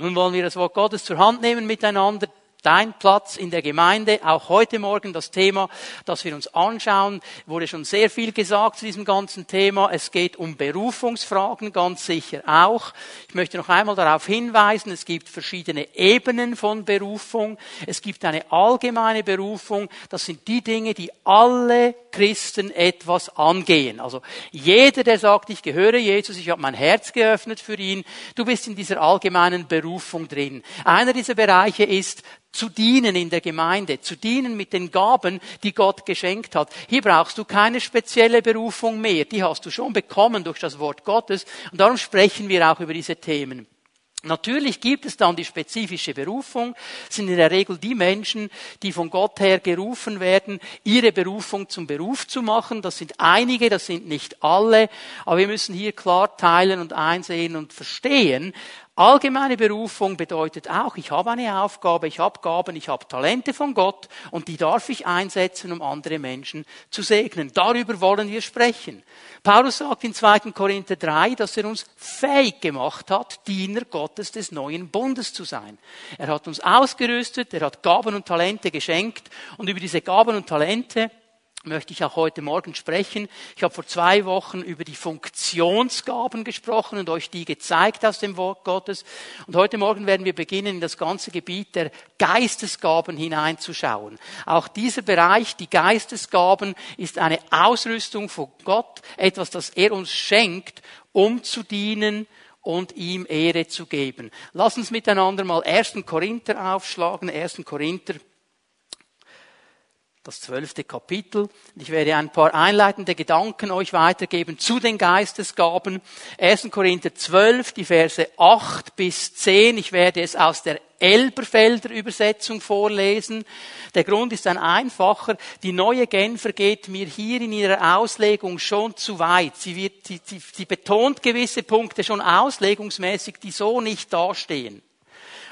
Nun wollen wir das Wort Gottes zur Hand nehmen miteinander dein Platz in der Gemeinde. Auch heute Morgen das Thema, das wir uns anschauen, wurde schon sehr viel gesagt zu diesem ganzen Thema. Es geht um Berufungsfragen ganz sicher auch. Ich möchte noch einmal darauf hinweisen, es gibt verschiedene Ebenen von Berufung. Es gibt eine allgemeine Berufung. Das sind die Dinge, die alle Christen etwas angehen. Also jeder, der sagt, ich gehöre Jesus, ich habe mein Herz geöffnet für ihn, du bist in dieser allgemeinen Berufung drin. Einer dieser Bereiche ist zu dienen in der Gemeinde, zu dienen mit den Gaben, die Gott geschenkt hat. Hier brauchst du keine spezielle Berufung mehr, die hast du schon bekommen durch das Wort Gottes und darum sprechen wir auch über diese Themen. Natürlich gibt es dann die spezifische Berufung, das sind in der Regel die Menschen, die von Gott her gerufen werden, ihre Berufung zum Beruf zu machen. Das sind einige, das sind nicht alle, aber wir müssen hier klar teilen und einsehen und verstehen, Allgemeine Berufung bedeutet auch, ich habe eine Aufgabe, ich habe Gaben, ich habe Talente von Gott und die darf ich einsetzen, um andere Menschen zu segnen. Darüber wollen wir sprechen. Paulus sagt in 2. Korinther 3, dass er uns fähig gemacht hat, Diener Gottes des neuen Bundes zu sein. Er hat uns ausgerüstet, er hat Gaben und Talente geschenkt und über diese Gaben und Talente möchte ich auch heute Morgen sprechen. Ich habe vor zwei Wochen über die Funktionsgaben gesprochen und euch die gezeigt aus dem Wort Gottes. Und heute Morgen werden wir beginnen, in das ganze Gebiet der Geistesgaben hineinzuschauen. Auch dieser Bereich, die Geistesgaben, ist eine Ausrüstung von Gott, etwas, das er uns schenkt, um zu dienen und ihm Ehre zu geben. Lass uns miteinander mal 1. Korinther aufschlagen, 1. Korinther das zwölfte Kapitel. Ich werde ein paar einleitende Gedanken euch weitergeben zu den Geistesgaben. 1. Korinther 12, die Verse 8 bis 10. Ich werde es aus der Elberfelder Übersetzung vorlesen. Der Grund ist ein einfacher. Die neue Genfer geht mir hier in ihrer Auslegung schon zu weit. Sie, wird, sie, sie, sie betont gewisse Punkte schon auslegungsmäßig, die so nicht dastehen.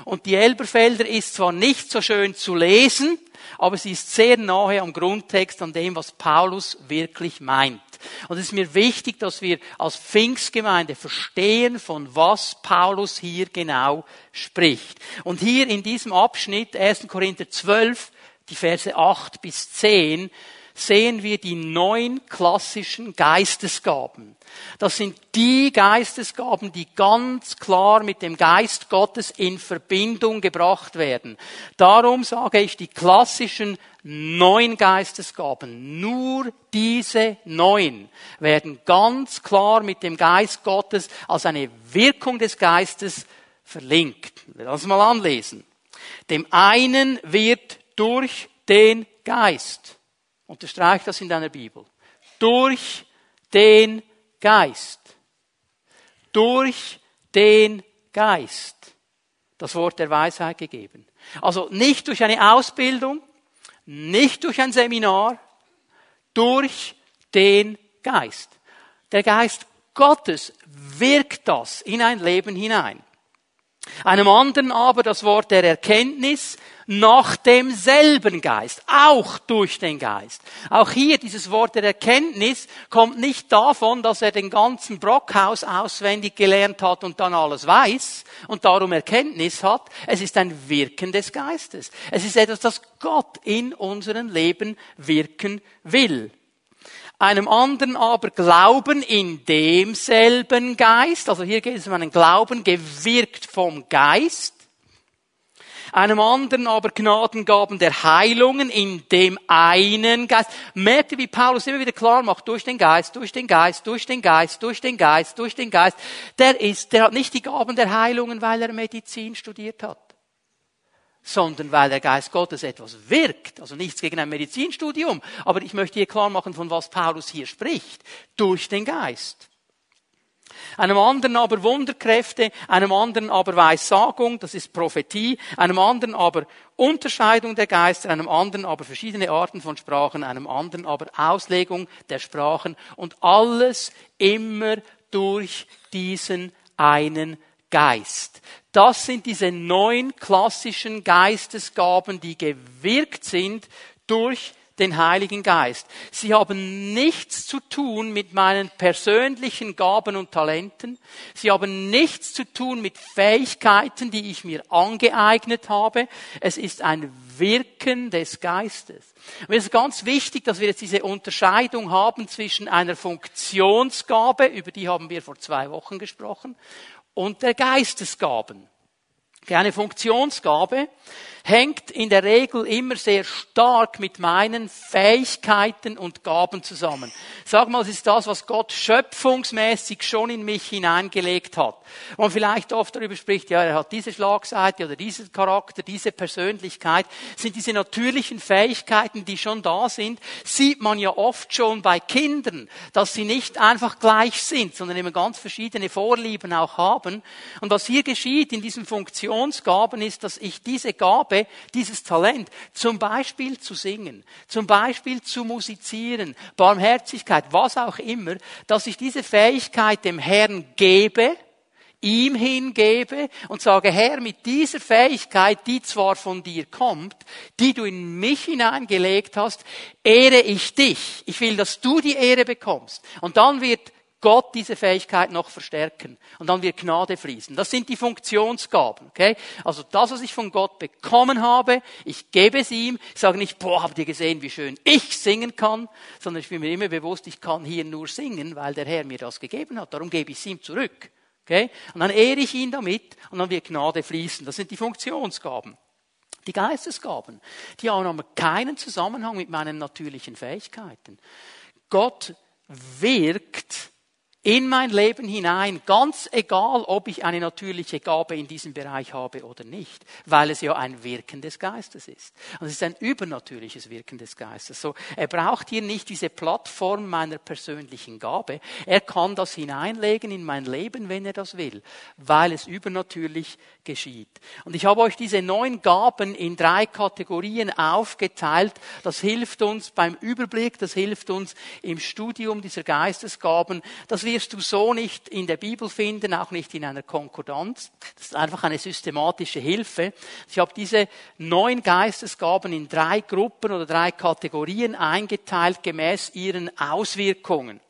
Und die Elberfelder ist zwar nicht so schön zu lesen, aber sie ist sehr nahe am Grundtext, an dem, was Paulus wirklich meint. Und es ist mir wichtig, dass wir als Pfingstgemeinde verstehen, von was Paulus hier genau spricht. Und hier in diesem Abschnitt, 1. Korinther 12, die Verse 8 bis 10, sehen wir die neun klassischen Geistesgaben. Das sind die Geistesgaben, die ganz klar mit dem Geist Gottes in Verbindung gebracht werden. Darum sage ich die klassischen neun Geistesgaben. Nur diese neun werden ganz klar mit dem Geist Gottes als eine Wirkung des Geistes verlinkt. Lass mal anlesen. Dem einen wird durch den Geist Unterstreich das in deiner Bibel. Durch den Geist. Durch den Geist. Das Wort der Weisheit gegeben. Also nicht durch eine Ausbildung, nicht durch ein Seminar, durch den Geist. Der Geist Gottes wirkt das in ein Leben hinein. Einem anderen aber das Wort der Erkenntnis nach demselben Geist, auch durch den Geist. Auch hier dieses Wort der Erkenntnis kommt nicht davon, dass er den ganzen Brockhaus auswendig gelernt hat und dann alles weiß und darum Erkenntnis hat. Es ist ein Wirken des Geistes. Es ist etwas, das Gott in unserem Leben wirken will einem anderen aber Glauben in demselben Geist, also hier geht es um einen Glauben gewirkt vom Geist, einem anderen aber Gnadengaben der Heilungen in dem einen Geist. Merkt ihr, wie Paulus immer wieder klar macht, durch den Geist, durch den Geist, durch den Geist, durch den Geist, durch den Geist. Der ist, der hat nicht die Gaben der Heilungen, weil er Medizin studiert hat sondern weil der Geist Gottes etwas wirkt. Also nichts gegen ein Medizinstudium, aber ich möchte hier klar machen, von was Paulus hier spricht. Durch den Geist. Einem anderen aber Wunderkräfte, einem anderen aber Weissagung, das ist Prophetie, einem anderen aber Unterscheidung der Geister, einem anderen aber verschiedene Arten von Sprachen, einem anderen aber Auslegung der Sprachen und alles immer durch diesen einen Geist. Das sind diese neun klassischen Geistesgaben, die gewirkt sind durch den Heiligen Geist. Sie haben nichts zu tun mit meinen persönlichen Gaben und Talenten. Sie haben nichts zu tun mit Fähigkeiten, die ich mir angeeignet habe. Es ist ein Wirken des Geistes. Und es ist ganz wichtig, dass wir jetzt diese Unterscheidung haben zwischen einer Funktionsgabe, über die haben wir vor zwei Wochen gesprochen, und der Geistesgaben. Eine Funktionsgabe hängt in der Regel immer sehr stark mit meinen Fähigkeiten und Gaben zusammen. Sag mal, es ist das, was Gott schöpfungsmäßig schon in mich hineingelegt hat. Und vielleicht oft darüber spricht, ja, er hat diese Schlagseite oder diesen Charakter, diese Persönlichkeit, sind diese natürlichen Fähigkeiten, die schon da sind, sieht man ja oft schon bei Kindern, dass sie nicht einfach gleich sind, sondern immer ganz verschiedene Vorlieben auch haben. Und was hier geschieht in diesen Funktionsgaben ist, dass ich diese Gabe dieses Talent, zum Beispiel zu singen, zum Beispiel zu musizieren, Barmherzigkeit, was auch immer, dass ich diese Fähigkeit dem Herrn gebe, ihm hingebe und sage, Herr, mit dieser Fähigkeit, die zwar von dir kommt, die du in mich hineingelegt hast, ehre ich dich. Ich will, dass du die Ehre bekommst. Und dann wird Gott diese Fähigkeit noch verstärken. Und dann wird Gnade fließen. Das sind die Funktionsgaben. Okay? Also das, was ich von Gott bekommen habe, ich gebe es ihm. Ich sage nicht, boah, habt ihr gesehen, wie schön ich singen kann, sondern ich bin mir immer bewusst, ich kann hier nur singen, weil der Herr mir das gegeben hat. Darum gebe ich es ihm zurück. Okay? Und dann ehre ich ihn damit und dann wird Gnade fließen. Das sind die Funktionsgaben. Die Geistesgaben, die haben aber keinen Zusammenhang mit meinen natürlichen Fähigkeiten. Gott wirkt in mein Leben hinein, ganz egal, ob ich eine natürliche Gabe in diesem Bereich habe oder nicht, weil es ja ein Wirken des Geistes ist. Und es ist ein übernatürliches Wirken des Geistes. So, er braucht hier nicht diese Plattform meiner persönlichen Gabe. Er kann das hineinlegen in mein Leben, wenn er das will, weil es übernatürlich geschieht. Und ich habe euch diese neun Gaben in drei Kategorien aufgeteilt. Das hilft uns beim Überblick, das hilft uns im Studium dieser Geistesgaben, dass wir wirst du so nicht in der Bibel finden, auch nicht in einer Konkordanz. Das ist einfach eine systematische Hilfe. Ich habe diese neun Geistesgaben in drei Gruppen oder drei Kategorien eingeteilt, gemäß ihren Auswirkungen.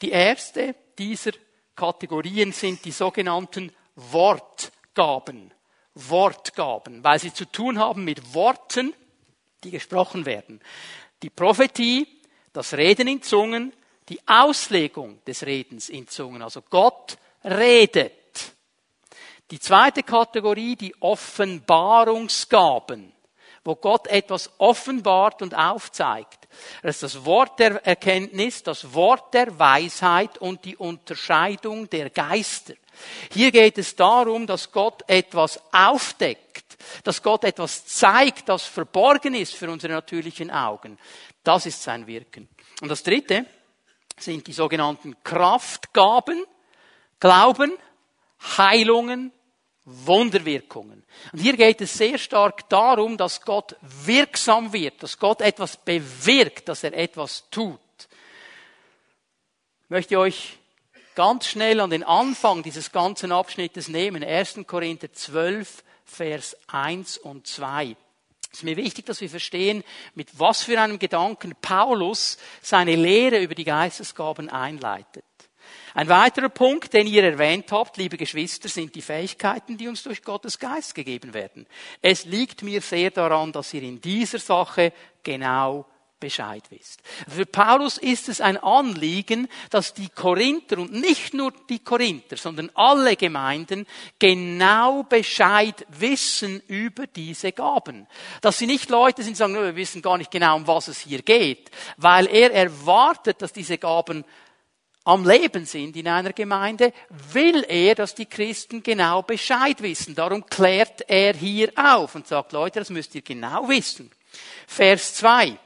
Die erste dieser Kategorien sind die sogenannten Wortgaben. Wortgaben, weil sie zu tun haben mit Worten, die gesprochen werden. Die Prophetie, das Reden in Zungen, die Auslegung des Redens in Zungen. Also Gott redet. Die zweite Kategorie, die Offenbarungsgaben, wo Gott etwas offenbart und aufzeigt. Das ist das Wort der Erkenntnis, das Wort der Weisheit und die Unterscheidung der Geister. Hier geht es darum, dass Gott etwas aufdeckt, dass Gott etwas zeigt, das verborgen ist für unsere natürlichen Augen. Das ist sein Wirken. Und das Dritte, sind die sogenannten Kraftgaben, Glauben, Heilungen, Wunderwirkungen. Und hier geht es sehr stark darum, dass Gott wirksam wird, dass Gott etwas bewirkt, dass er etwas tut. Ich möchte euch ganz schnell an den Anfang dieses ganzen Abschnittes nehmen. 1. Korinther 12, Vers 1 und 2. Es ist mir wichtig, dass wir verstehen, mit was für einem Gedanken Paulus seine Lehre über die Geistesgaben einleitet. Ein weiterer Punkt, den ihr erwähnt habt, liebe Geschwister, sind die Fähigkeiten, die uns durch Gottes Geist gegeben werden. Es liegt mir sehr daran, dass ihr in dieser Sache genau Bescheid wisst. Für Paulus ist es ein Anliegen, dass die Korinther und nicht nur die Korinther, sondern alle Gemeinden genau Bescheid wissen über diese Gaben. Dass sie nicht Leute sind, die sagen, wir wissen gar nicht genau, um was es hier geht, weil er erwartet, dass diese Gaben am Leben sind in einer Gemeinde, will er, dass die Christen genau Bescheid wissen. Darum klärt er hier auf und sagt, Leute, das müsst ihr genau wissen. Vers 2.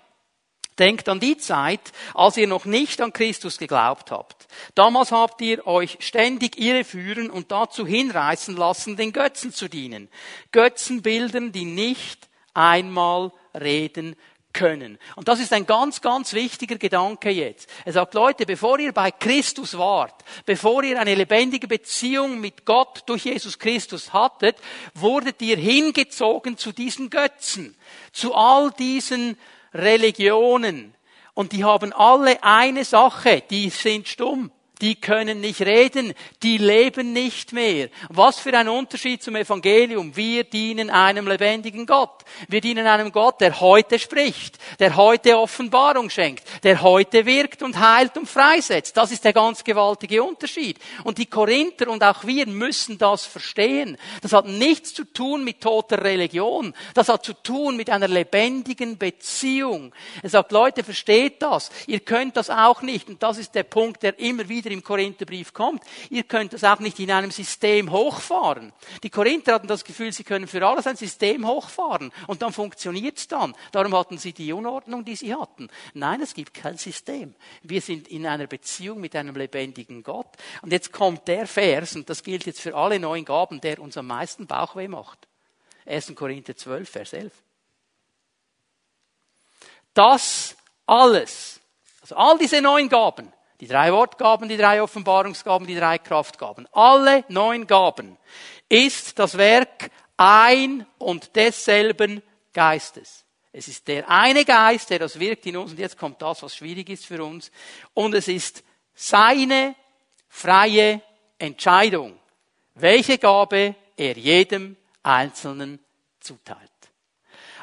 Denkt an die Zeit, als ihr noch nicht an Christus geglaubt habt. Damals habt ihr euch ständig irreführen und dazu hinreißen lassen, den Götzen zu dienen. Götzenbildern, die nicht einmal reden können. Und das ist ein ganz, ganz wichtiger Gedanke jetzt. Er sagt, Leute, bevor ihr bei Christus wart, bevor ihr eine lebendige Beziehung mit Gott durch Jesus Christus hattet, wurdet ihr hingezogen zu diesen Götzen, zu all diesen Religionen. Und die haben alle eine Sache, die sind stumm die können nicht reden, die leben nicht mehr. Was für ein Unterschied zum Evangelium. Wir dienen einem lebendigen Gott. Wir dienen einem Gott, der heute spricht, der heute Offenbarung schenkt, der heute wirkt und heilt und freisetzt. Das ist der ganz gewaltige Unterschied. Und die Korinther und auch wir müssen das verstehen. Das hat nichts zu tun mit toter Religion. Das hat zu tun mit einer lebendigen Beziehung. Er sagt, Leute, versteht das. Ihr könnt das auch nicht. Und das ist der Punkt, der immer wieder im Korintherbrief kommt. Ihr könnt das auch nicht in einem System hochfahren. Die Korinther hatten das Gefühl, sie können für alles ein System hochfahren und dann funktioniert es dann. Darum hatten sie die Unordnung, die sie hatten. Nein, es gibt kein System. Wir sind in einer Beziehung mit einem lebendigen Gott. Und jetzt kommt der Vers, und das gilt jetzt für alle neuen Gaben, der uns am meisten Bauchweh macht. 1. Korinther 12, Vers 11. Das alles, also all diese neuen Gaben, die drei Wortgaben, die drei Offenbarungsgaben, die drei Kraftgaben. Alle neun Gaben ist das Werk ein und desselben Geistes. Es ist der eine Geist, der das wirkt in uns. Und jetzt kommt das, was schwierig ist für uns. Und es ist seine freie Entscheidung, welche Gabe er jedem Einzelnen zuteilt.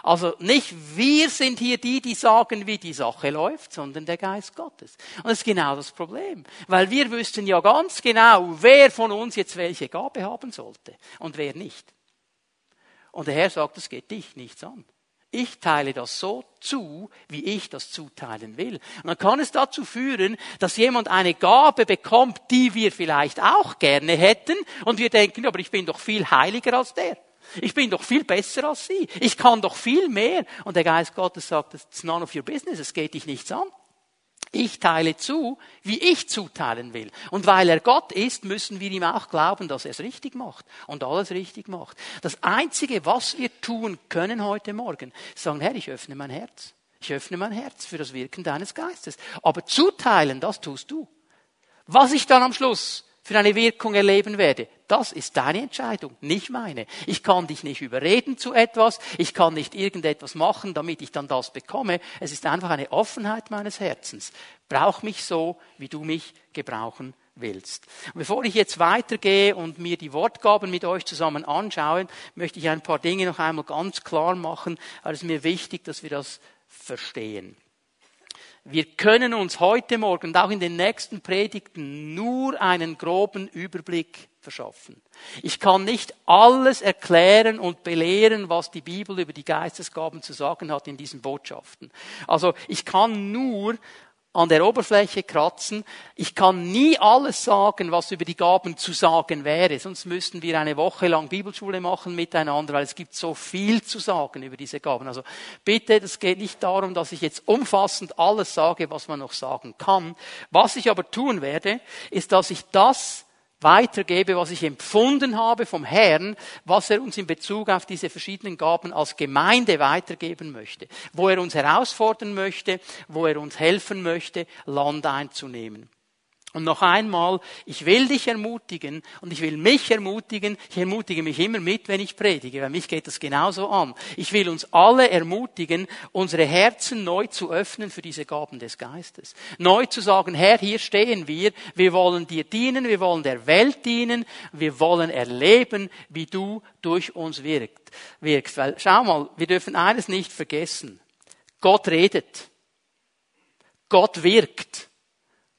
Also nicht wir sind hier die, die sagen, wie die Sache läuft, sondern der Geist Gottes. Und das ist genau das Problem. Weil wir wüssten ja ganz genau, wer von uns jetzt welche Gabe haben sollte und wer nicht. Und der Herr sagt, das geht dich nichts an. Ich teile das so zu, wie ich das zuteilen will. Und dann kann es dazu führen, dass jemand eine Gabe bekommt, die wir vielleicht auch gerne hätten, und wir denken, aber ich bin doch viel heiliger als der. Ich bin doch viel besser als Sie. Ich kann doch viel mehr. Und der Geist Gottes sagt, it's none of your business. Es geht dich nichts an. Ich teile zu, wie ich zuteilen will. Und weil er Gott ist, müssen wir ihm auch glauben, dass er es richtig macht und alles richtig macht. Das Einzige, was wir tun können heute Morgen, ist sagen, Herr, ich öffne mein Herz. Ich öffne mein Herz für das Wirken deines Geistes. Aber zuteilen, das tust du. Was ich dann am Schluss für eine Wirkung erleben werde. Das ist deine Entscheidung, nicht meine. Ich kann dich nicht überreden zu etwas, ich kann nicht irgendetwas machen, damit ich dann das bekomme. Es ist einfach eine Offenheit meines Herzens. Brauch mich so, wie du mich gebrauchen willst. Und bevor ich jetzt weitergehe und mir die Wortgaben mit euch zusammen anschaue, möchte ich ein paar Dinge noch einmal ganz klar machen, weil es mir wichtig, dass wir das verstehen. Wir können uns heute Morgen und auch in den nächsten Predigten nur einen groben Überblick verschaffen. Ich kann nicht alles erklären und belehren, was die Bibel über die Geistesgaben zu sagen hat in diesen Botschaften. Also ich kann nur an der Oberfläche kratzen. Ich kann nie alles sagen, was über die Gaben zu sagen wäre. Sonst müssten wir eine Woche lang Bibelschule machen miteinander, weil es gibt so viel zu sagen über diese Gaben. Also bitte, es geht nicht darum, dass ich jetzt umfassend alles sage, was man noch sagen kann. Was ich aber tun werde, ist, dass ich das weitergebe, was ich empfunden habe vom Herrn, was er uns in Bezug auf diese verschiedenen Gaben als Gemeinde weitergeben möchte, wo er uns herausfordern möchte, wo er uns helfen möchte, Land einzunehmen. Und noch einmal, ich will dich ermutigen und ich will mich ermutigen. Ich ermutige mich immer mit, wenn ich predige, weil mich geht das genauso an. Ich will uns alle ermutigen, unsere Herzen neu zu öffnen für diese Gaben des Geistes. Neu zu sagen, Herr, hier stehen wir, wir wollen dir dienen, wir wollen der Welt dienen, wir wollen erleben, wie du durch uns wirkt, wirkst. Weil, schau mal, wir dürfen eines nicht vergessen. Gott redet. Gott wirkt.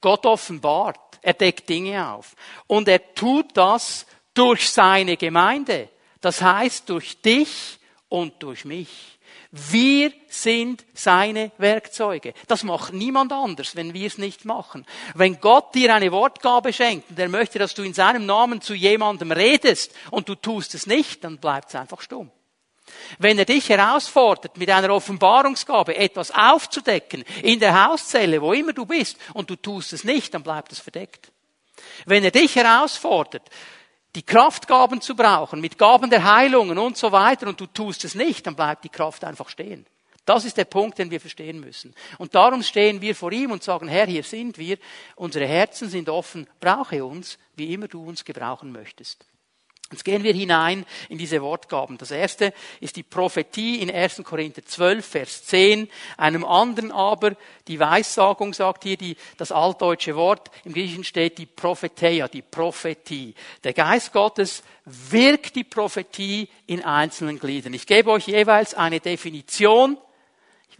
Gott offenbart. Er deckt Dinge auf. Und er tut das durch seine Gemeinde. Das heißt durch dich und durch mich. Wir sind seine Werkzeuge. Das macht niemand anders, wenn wir es nicht machen. Wenn Gott dir eine Wortgabe schenkt und er möchte, dass du in seinem Namen zu jemandem redest und du tust es nicht, dann bleibt es einfach stumm. Wenn er dich herausfordert, mit einer Offenbarungsgabe etwas aufzudecken, in der Hauszelle, wo immer du bist, und du tust es nicht, dann bleibt es verdeckt. Wenn er dich herausfordert, die Kraftgaben zu brauchen, mit Gaben der Heilungen und so weiter, und du tust es nicht, dann bleibt die Kraft einfach stehen. Das ist der Punkt, den wir verstehen müssen. Und darum stehen wir vor ihm und sagen, Herr, hier sind wir, unsere Herzen sind offen, brauche uns, wie immer du uns gebrauchen möchtest. Jetzt gehen wir hinein in diese Wortgaben. Das erste ist die Prophetie in 1. Korinther 12, Vers 10. Einem anderen aber die Weissagung sagt hier die, das altdeutsche Wort. Im Griechischen steht die Propheteia, die Prophetie. Der Geist Gottes wirkt die Prophetie in einzelnen Gliedern. Ich gebe euch jeweils eine Definition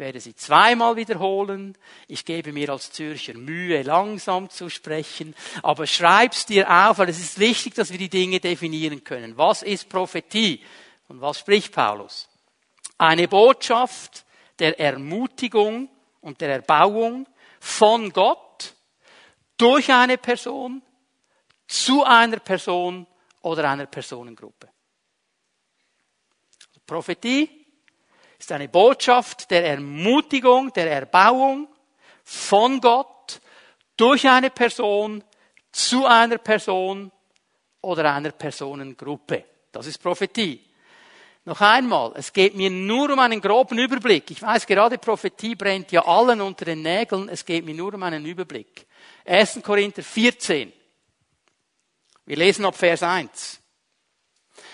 werde sie zweimal wiederholen. Ich gebe mir als Zürcher Mühe, langsam zu sprechen. Aber schreib's dir auf, weil es ist wichtig, dass wir die Dinge definieren können. Was ist Prophetie? Und was spricht Paulus? Eine Botschaft der Ermutigung und der Erbauung von Gott durch eine Person zu einer Person oder einer Personengruppe. Prophetie ist eine Botschaft der Ermutigung, der Erbauung von Gott durch eine Person zu einer Person oder einer Personengruppe. Das ist Prophetie. Noch einmal, es geht mir nur um einen groben Überblick. Ich weiß, gerade Prophetie brennt ja allen unter den Nägeln. Es geht mir nur um einen Überblick. 1. Korinther 14. Wir lesen ab Vers 1.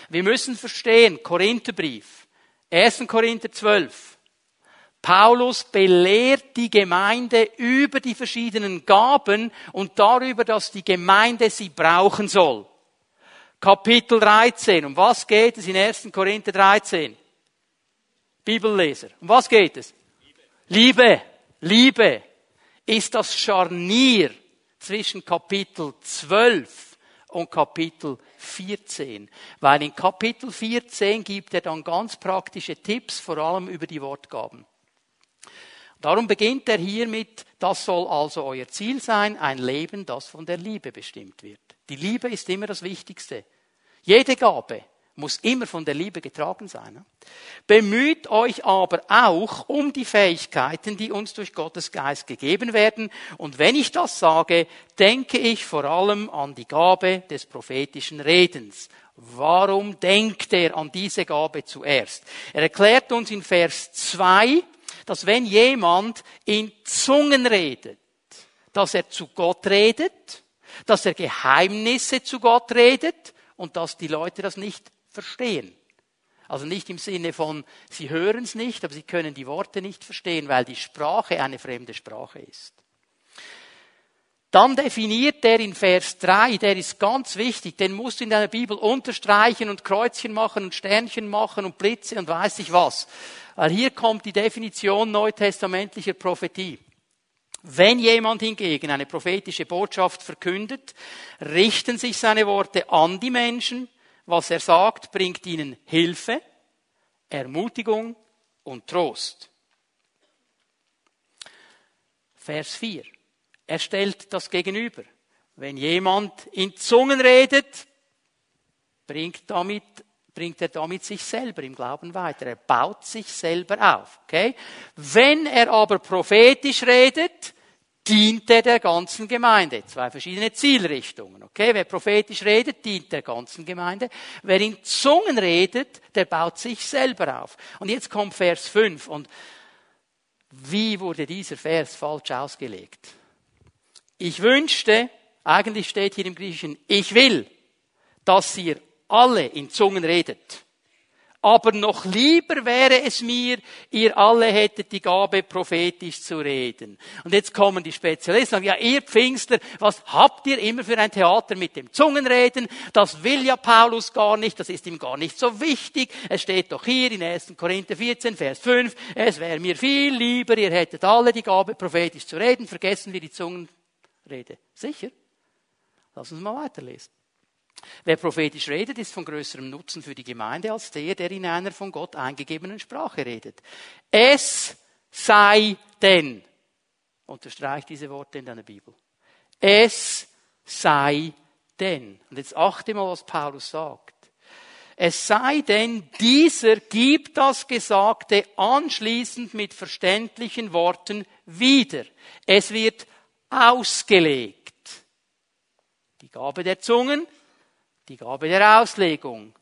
Wir müssen verstehen, Korintherbrief 1. Korinther 12. Paulus belehrt die Gemeinde über die verschiedenen Gaben und darüber, dass die Gemeinde sie brauchen soll. Kapitel 13. Um was geht es in 1. Korinther 13? Bibelleser. Um was geht es? Liebe. Liebe ist das Scharnier zwischen Kapitel 12 und Kapitel 14. Weil in Kapitel 14 gibt er dann ganz praktische Tipps, vor allem über die Wortgaben. Darum beginnt er hier mit, das soll also euer Ziel sein, ein Leben, das von der Liebe bestimmt wird. Die Liebe ist immer das Wichtigste. Jede Gabe muss immer von der Liebe getragen sein. Bemüht euch aber auch um die Fähigkeiten, die uns durch Gottes Geist gegeben werden. Und wenn ich das sage, denke ich vor allem an die Gabe des prophetischen Redens. Warum denkt er an diese Gabe zuerst? Er erklärt uns in Vers 2, dass wenn jemand in Zungen redet, dass er zu Gott redet, dass er Geheimnisse zu Gott redet und dass die Leute das nicht verstehen. Also nicht im Sinne von, sie hören es nicht, aber sie können die Worte nicht verstehen, weil die Sprache eine fremde Sprache ist. Dann definiert er in Vers 3, der ist ganz wichtig, den musst du in deiner Bibel unterstreichen und Kreuzchen machen und Sternchen machen und Blitze und weiß ich was. Weil hier kommt die Definition neutestamentlicher Prophetie. Wenn jemand hingegen eine prophetische Botschaft verkündet, richten sich seine Worte an die Menschen, was er sagt, bringt ihnen Hilfe, Ermutigung und Trost. Vers 4. Er stellt das gegenüber. Wenn jemand in Zungen redet, bringt, damit, bringt er damit sich selber im Glauben weiter. Er baut sich selber auf. Okay? Wenn er aber prophetisch redet, dient er der ganzen Gemeinde. Zwei verschiedene Zielrichtungen. Okay, wer prophetisch redet, dient der ganzen Gemeinde. Wer in Zungen redet, der baut sich selber auf. Und jetzt kommt Vers 5 und wie wurde dieser Vers falsch ausgelegt? Ich wünschte, eigentlich steht hier im Griechischen, ich will, dass ihr alle in Zungen redet. Aber noch lieber wäre es mir, ihr alle hättet die Gabe, prophetisch zu reden. Und jetzt kommen die Spezialisten und sagen, ja, ihr Pfingster, was habt ihr immer für ein Theater mit dem Zungenreden? Das will ja Paulus gar nicht, das ist ihm gar nicht so wichtig. Es steht doch hier in 1. Korinther 14, Vers 5, es wäre mir viel lieber, ihr hättet alle die Gabe, prophetisch zu reden. Vergessen wir die Zungenrede. Sicher? Lass uns mal weiterlesen. Wer prophetisch redet, ist von größerem Nutzen für die Gemeinde als der, der in einer von Gott eingegebenen Sprache redet. Es sei denn, unterstreicht diese Worte in deiner Bibel. Es sei denn. Und jetzt achte mal, was Paulus sagt. Es sei denn, dieser gibt das Gesagte anschließend mit verständlichen Worten wieder. Es wird ausgelegt. Die Gabe der Zungen die Gabe der Auslegung,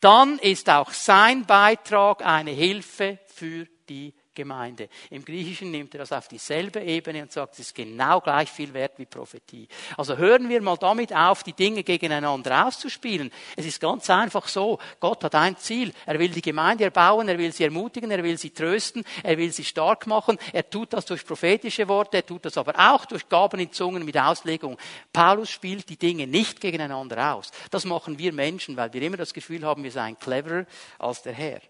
dann ist auch sein Beitrag eine Hilfe für die Gemeinde. Im Griechischen nimmt er das auf dieselbe Ebene und sagt, es ist genau gleich viel wert wie Prophetie. Also hören wir mal damit auf, die Dinge gegeneinander auszuspielen. Es ist ganz einfach so. Gott hat ein Ziel. Er will die Gemeinde erbauen, er will sie ermutigen, er will sie trösten, er will sie stark machen. Er tut das durch prophetische Worte, er tut das aber auch durch Gaben in Zungen mit Auslegung. Paulus spielt die Dinge nicht gegeneinander aus. Das machen wir Menschen, weil wir immer das Gefühl haben, wir seien cleverer als der Herr.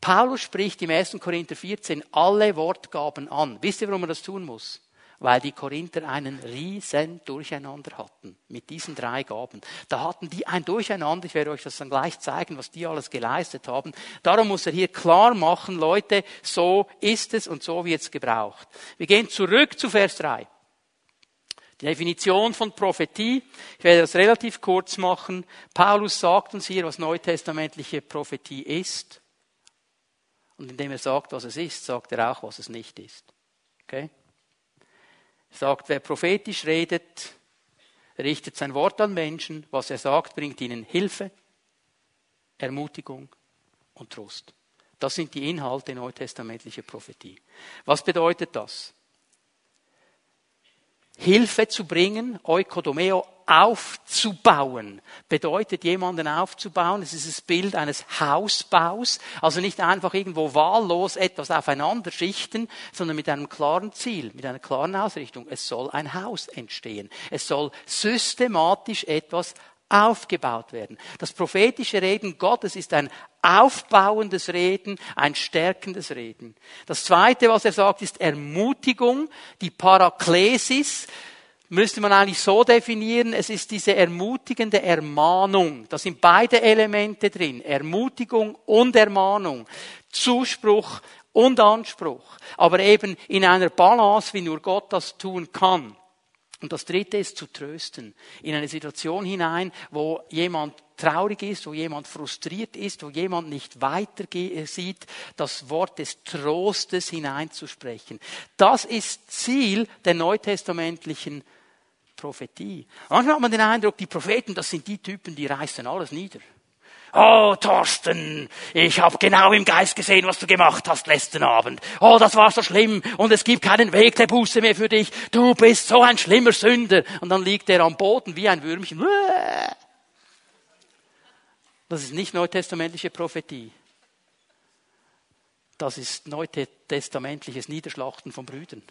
Paulus spricht im 1. Korinther 14 alle Wortgaben an. Wisst ihr, warum er das tun muss? Weil die Korinther einen riesen Durcheinander hatten mit diesen drei Gaben. Da hatten die ein Durcheinander. Ich werde euch das dann gleich zeigen, was die alles geleistet haben. Darum muss er hier klar machen, Leute, so ist es und so wird es gebraucht. Wir gehen zurück zu Vers 3. Die Definition von Prophetie, ich werde das relativ kurz machen. Paulus sagt uns hier, was neutestamentliche Prophetie ist. Und indem er sagt, was es ist, sagt er auch, was es nicht ist. Okay? Er sagt, wer prophetisch redet, richtet sein Wort an Menschen. Was er sagt, bringt ihnen Hilfe, Ermutigung und Trost. Das sind die Inhalte neutestamentlicher Prophetie. Was bedeutet das? Hilfe zu bringen, Oikodomeo aufzubauen, bedeutet jemanden aufzubauen. Es ist das Bild eines Hausbaus, also nicht einfach irgendwo wahllos etwas aufeinander schichten, sondern mit einem klaren Ziel, mit einer klaren Ausrichtung. Es soll ein Haus entstehen. Es soll systematisch etwas aufgebaut werden. Das prophetische Reden Gottes ist ein aufbauendes Reden, ein stärkendes Reden. Das zweite, was er sagt, ist Ermutigung, die Paraklesis müsste man eigentlich so definieren, es ist diese ermutigende Ermahnung. Da sind beide Elemente drin. Ermutigung und Ermahnung. Zuspruch und Anspruch. Aber eben in einer Balance, wie nur Gott das tun kann. Und das dritte ist zu trösten. In eine Situation hinein, wo jemand traurig ist, wo jemand frustriert ist, wo jemand nicht weiter sieht, das Wort des Trostes hineinzusprechen. Das ist Ziel der neutestamentlichen Prophetie. Manchmal hat man den Eindruck, die Propheten, das sind die Typen, die reißen alles nieder. Oh, Thorsten, ich habe genau im Geist gesehen, was du gemacht hast letzten Abend. Oh, das war so schlimm und es gibt keinen Weg der Buße mehr für dich. Du bist so ein schlimmer Sünder. Und dann liegt er am Boden wie ein Würmchen. Das ist nicht neutestamentliche Prophetie. Das ist neutestamentliches Niederschlachten von Brüdern.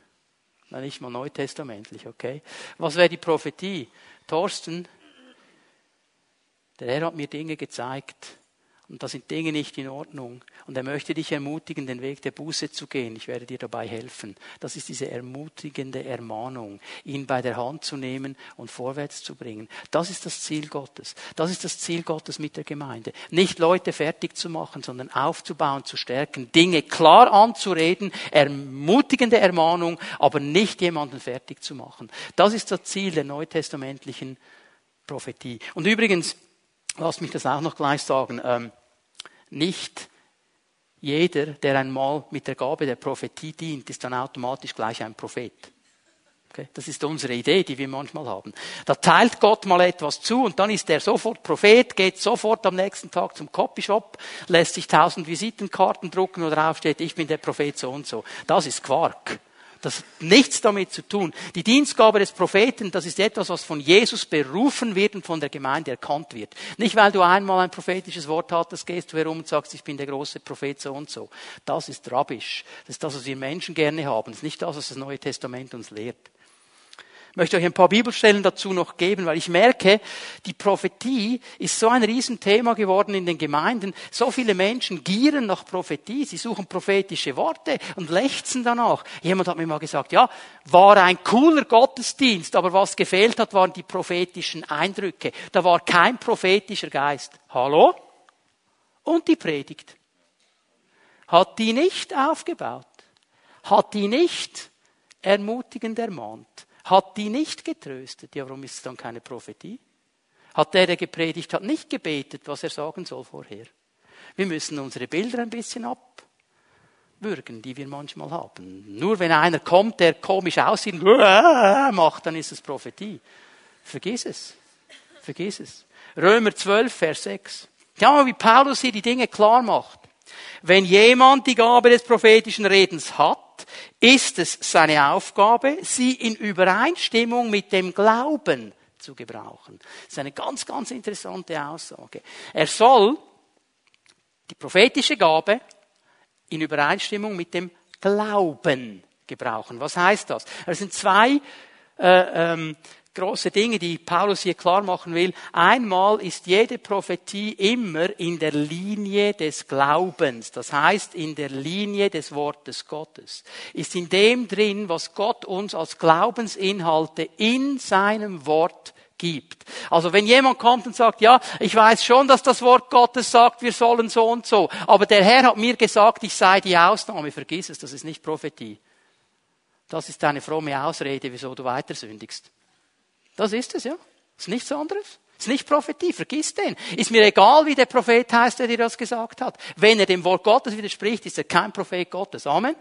Nicht mal neutestamentlich, okay? Was wäre die Prophetie? Thorsten, der Herr hat mir Dinge gezeigt und da sind Dinge nicht in Ordnung. Und er möchte dich ermutigen, den Weg der Buße zu gehen. Ich werde dir dabei helfen. Das ist diese ermutigende Ermahnung, ihn bei der Hand zu nehmen und vorwärts zu bringen. Das ist das Ziel Gottes. Das ist das Ziel Gottes mit der Gemeinde. Nicht Leute fertig zu machen, sondern aufzubauen, zu stärken, Dinge klar anzureden, ermutigende Ermahnung, aber nicht jemanden fertig zu machen. Das ist das Ziel der neutestamentlichen Prophetie. Und übrigens, Lass mich das auch noch gleich sagen. Ähm, nicht jeder, der einmal mit der Gabe der Prophetie dient, ist dann automatisch gleich ein Prophet. Okay? Das ist unsere Idee, die wir manchmal haben. Da teilt Gott mal etwas zu und dann ist er sofort Prophet, geht sofort am nächsten Tag zum Copyshop, lässt sich tausend Visitenkarten drucken, wo drauf steht, ich bin der Prophet so und so. Das ist Quark. Das hat nichts damit zu tun. Die Dienstgabe des Propheten, das ist etwas, was von Jesus berufen wird und von der Gemeinde erkannt wird. Nicht, weil du einmal ein prophetisches Wort hattest, gehst du herum und sagst, ich bin der große Prophet so und so. Das ist Rabbisch. Das ist das, was wir Menschen gerne haben. Das ist nicht das, was das Neue Testament uns lehrt. Ich möchte euch ein paar Bibelstellen dazu noch geben, weil ich merke, die Prophetie ist so ein Riesenthema geworden in den Gemeinden. So viele Menschen gieren nach Prophetie, sie suchen prophetische Worte und lechzen danach. Jemand hat mir mal gesagt, ja, war ein cooler Gottesdienst, aber was gefehlt hat, waren die prophetischen Eindrücke. Da war kein prophetischer Geist. Hallo? Und die Predigt. Hat die nicht aufgebaut? Hat die nicht ermutigend ermahnt? Hat die nicht getröstet? Ja, warum ist es dann keine Prophetie? Hat der, der gepredigt hat, nicht gebetet, was er sagen soll vorher? Wir müssen unsere Bilder ein bisschen abwürgen, die wir manchmal haben. Nur wenn einer kommt, der komisch aussieht, macht, dann ist es Prophetie. Vergiss es. Vergiss es. Römer 12, Vers 6. Schau mal, wie Paulus hier die Dinge klar macht. wenn jemand die Gabe des prophetischen Redens hat, ist es seine Aufgabe, sie in Übereinstimmung mit dem Glauben zu gebrauchen. Das ist eine ganz, ganz interessante Aussage. Er soll die prophetische Gabe in Übereinstimmung mit dem Glauben gebrauchen. Was heißt das? Es sind zwei äh, ähm, große Dinge, die Paulus hier klar machen will. Einmal ist jede Prophetie immer in der Linie des Glaubens, das heißt in der Linie des Wortes Gottes. Ist in dem drin, was Gott uns als Glaubensinhalte in seinem Wort gibt. Also wenn jemand kommt und sagt, ja, ich weiß schon, dass das Wort Gottes sagt, wir sollen so und so, aber der Herr hat mir gesagt, ich sei die Ausnahme, vergiss es, das ist nicht Prophetie. Das ist eine fromme Ausrede, wieso du weiter sündigst. Das ist es, ja. Ist nichts anderes. Ist nicht Prophetie, vergiss den. Ist mir egal, wie der Prophet heißt, der dir das gesagt hat. Wenn er dem Wort Gottes widerspricht, ist er kein Prophet Gottes. Amen.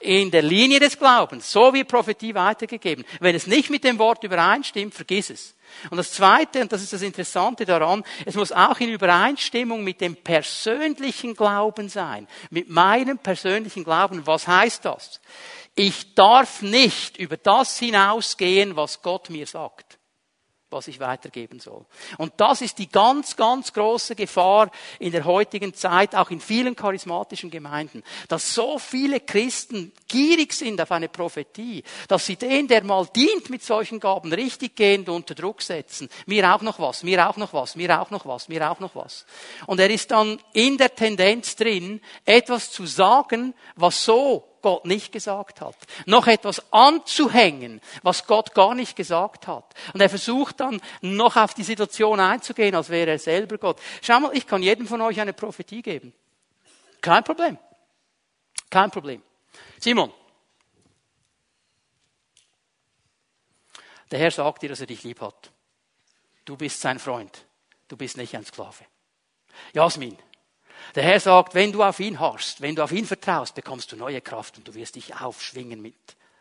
In der Linie des Glaubens. So wird Prophetie weitergegeben. Wenn es nicht mit dem Wort übereinstimmt, vergiss es. Und das Zweite, und das ist das Interessante daran, es muss auch in Übereinstimmung mit dem persönlichen Glauben sein. Mit meinem persönlichen Glauben. Was heißt das? Ich darf nicht über das hinausgehen, was Gott mir sagt was ich weitergeben soll. Und das ist die ganz, ganz große Gefahr in der heutigen Zeit, auch in vielen charismatischen Gemeinden, dass so viele Christen gierig sind auf eine Prophetie, dass sie den, der mal dient mit solchen Gaben, richtig gehend unter Druck setzen. Mir auch noch was, mir auch noch was, mir auch noch was, mir auch noch was. Und er ist dann in der Tendenz drin, etwas zu sagen, was so Gott nicht gesagt hat. Noch etwas anzuhängen, was Gott gar nicht gesagt hat. Und er versucht dann noch auf die Situation einzugehen, als wäre er selber Gott. Schau mal, ich kann jedem von euch eine Prophetie geben. Kein Problem. Kein Problem. Simon. Der Herr sagt dir, dass er dich lieb hat. Du bist sein Freund. Du bist nicht ein Sklave. Jasmin. Der Herr sagt, wenn du auf ihn harrst, wenn du auf ihn vertraust, bekommst du neue Kraft und du wirst dich aufschwingen mit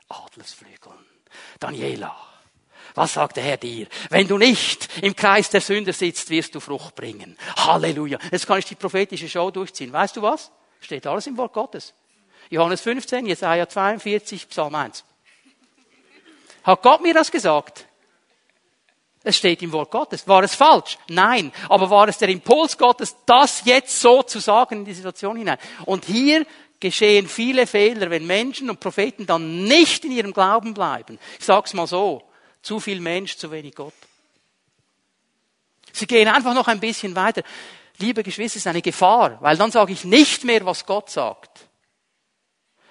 Adlersflügeln. Daniela, was sagt der Herr dir? Wenn du nicht im Kreis der Sünder sitzt, wirst du Frucht bringen. Halleluja. Jetzt kann ich die prophetische Show durchziehen. Weißt du was? Steht alles im Wort Gottes. Johannes 15, Jesaja 42, Psalm 1. Hat Gott mir das gesagt? Es steht im Wort Gottes. War es falsch? Nein. Aber war es der Impuls Gottes, das jetzt so zu sagen in die Situation hinein? Und hier geschehen viele Fehler, wenn Menschen und Propheten dann nicht in ihrem Glauben bleiben. Ich sag's mal so. Zu viel Mensch, zu wenig Gott. Sie gehen einfach noch ein bisschen weiter. Liebe Geschwister, ist eine Gefahr, weil dann sage ich nicht mehr, was Gott sagt.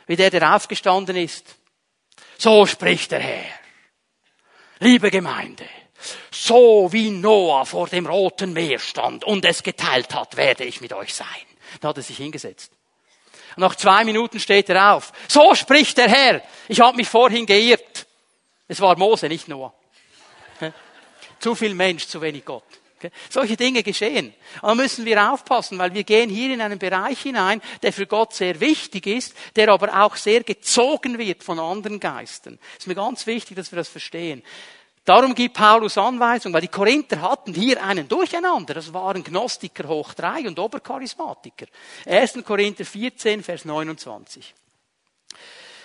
Wie der, der aufgestanden ist. So spricht der Herr. Liebe Gemeinde, so wie Noah vor dem Roten Meer stand und es geteilt hat, werde ich mit euch sein. Da hat er sich hingesetzt. Nach zwei Minuten steht er auf. So spricht der Herr. Ich habe mich vorhin geirrt. Es war Mose, nicht Noah. Zu viel Mensch, zu wenig Gott. Solche Dinge geschehen. Da müssen wir aufpassen, weil wir gehen hier in einen Bereich hinein, der für Gott sehr wichtig ist, der aber auch sehr gezogen wird von anderen Geistern. Es ist mir ganz wichtig, dass wir das verstehen. Darum gibt Paulus Anweisung, weil die Korinther hatten hier einen Durcheinander. Das waren Gnostiker hoch drei und Obercharismatiker. 1. Korinther 14, Vers 29.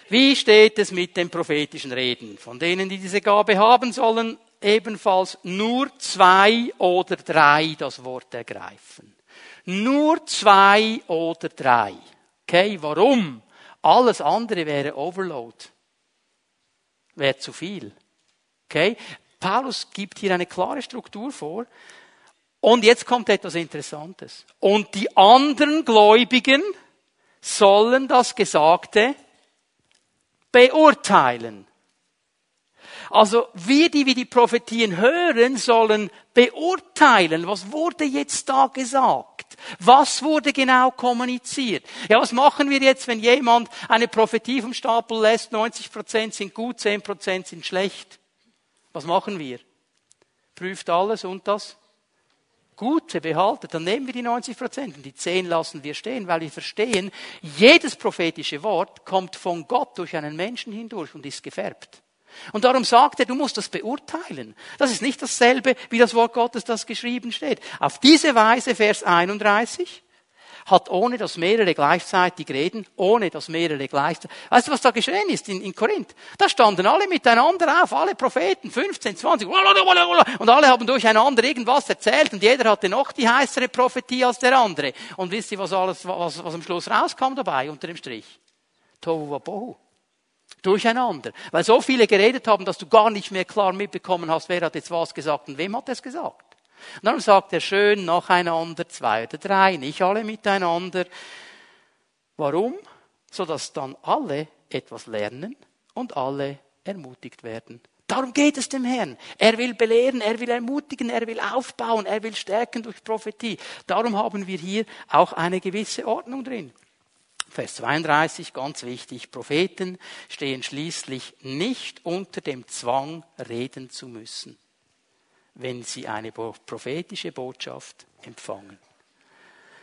Wie steht es mit den prophetischen Reden? Von denen, die diese Gabe haben sollen, ebenfalls nur zwei oder drei das Wort ergreifen. Nur zwei oder drei. Okay, warum? Alles andere wäre Overload. Wäre zu viel. Okay? Paulus gibt hier eine klare Struktur vor. Und jetzt kommt etwas Interessantes. Und die anderen Gläubigen sollen das Gesagte beurteilen. Also wir, die wir die Prophetien hören, sollen beurteilen, was wurde jetzt da gesagt? Was wurde genau kommuniziert? Ja, was machen wir jetzt, wenn jemand eine Prophetie vom Stapel lässt, 90 Prozent sind gut, 10 Prozent sind schlecht? Was machen wir? Prüft alles und das Gute behaltet, dann nehmen wir die 90 Prozent und die 10 lassen wir stehen, weil wir verstehen, jedes prophetische Wort kommt von Gott durch einen Menschen hindurch und ist gefärbt. Und darum sagt er, du musst das beurteilen. Das ist nicht dasselbe, wie das Wort Gottes, das geschrieben steht. Auf diese Weise, Vers 31, hat ohne dass mehrere gleichzeitig reden, ohne dass mehrere gleichzeitig. Weißt du, was da geschehen ist in, in Korinth? Da standen alle miteinander auf, alle Propheten, 15, 20, und alle haben durcheinander irgendwas erzählt und jeder hatte noch die heißere Prophetie als der andere. Und wisst ihr, was alles, was, was am Schluss rauskam dabei unter dem Strich? Tohu Wabohu. Durcheinander. Weil so viele geredet haben, dass du gar nicht mehr klar mitbekommen hast, wer hat jetzt was gesagt und wem hat es gesagt. Und dann sagt er schön nacheinander zwei oder drei, nicht alle miteinander. Warum? So dass dann alle etwas lernen und alle ermutigt werden. Darum geht es dem Herrn. Er will belehren, er will ermutigen, er will aufbauen, er will stärken durch Prophetie. Darum haben wir hier auch eine gewisse Ordnung drin. Vers 32, ganz wichtig, Propheten stehen schließlich nicht unter dem Zwang, reden zu müssen wenn sie eine prophetische Botschaft empfangen.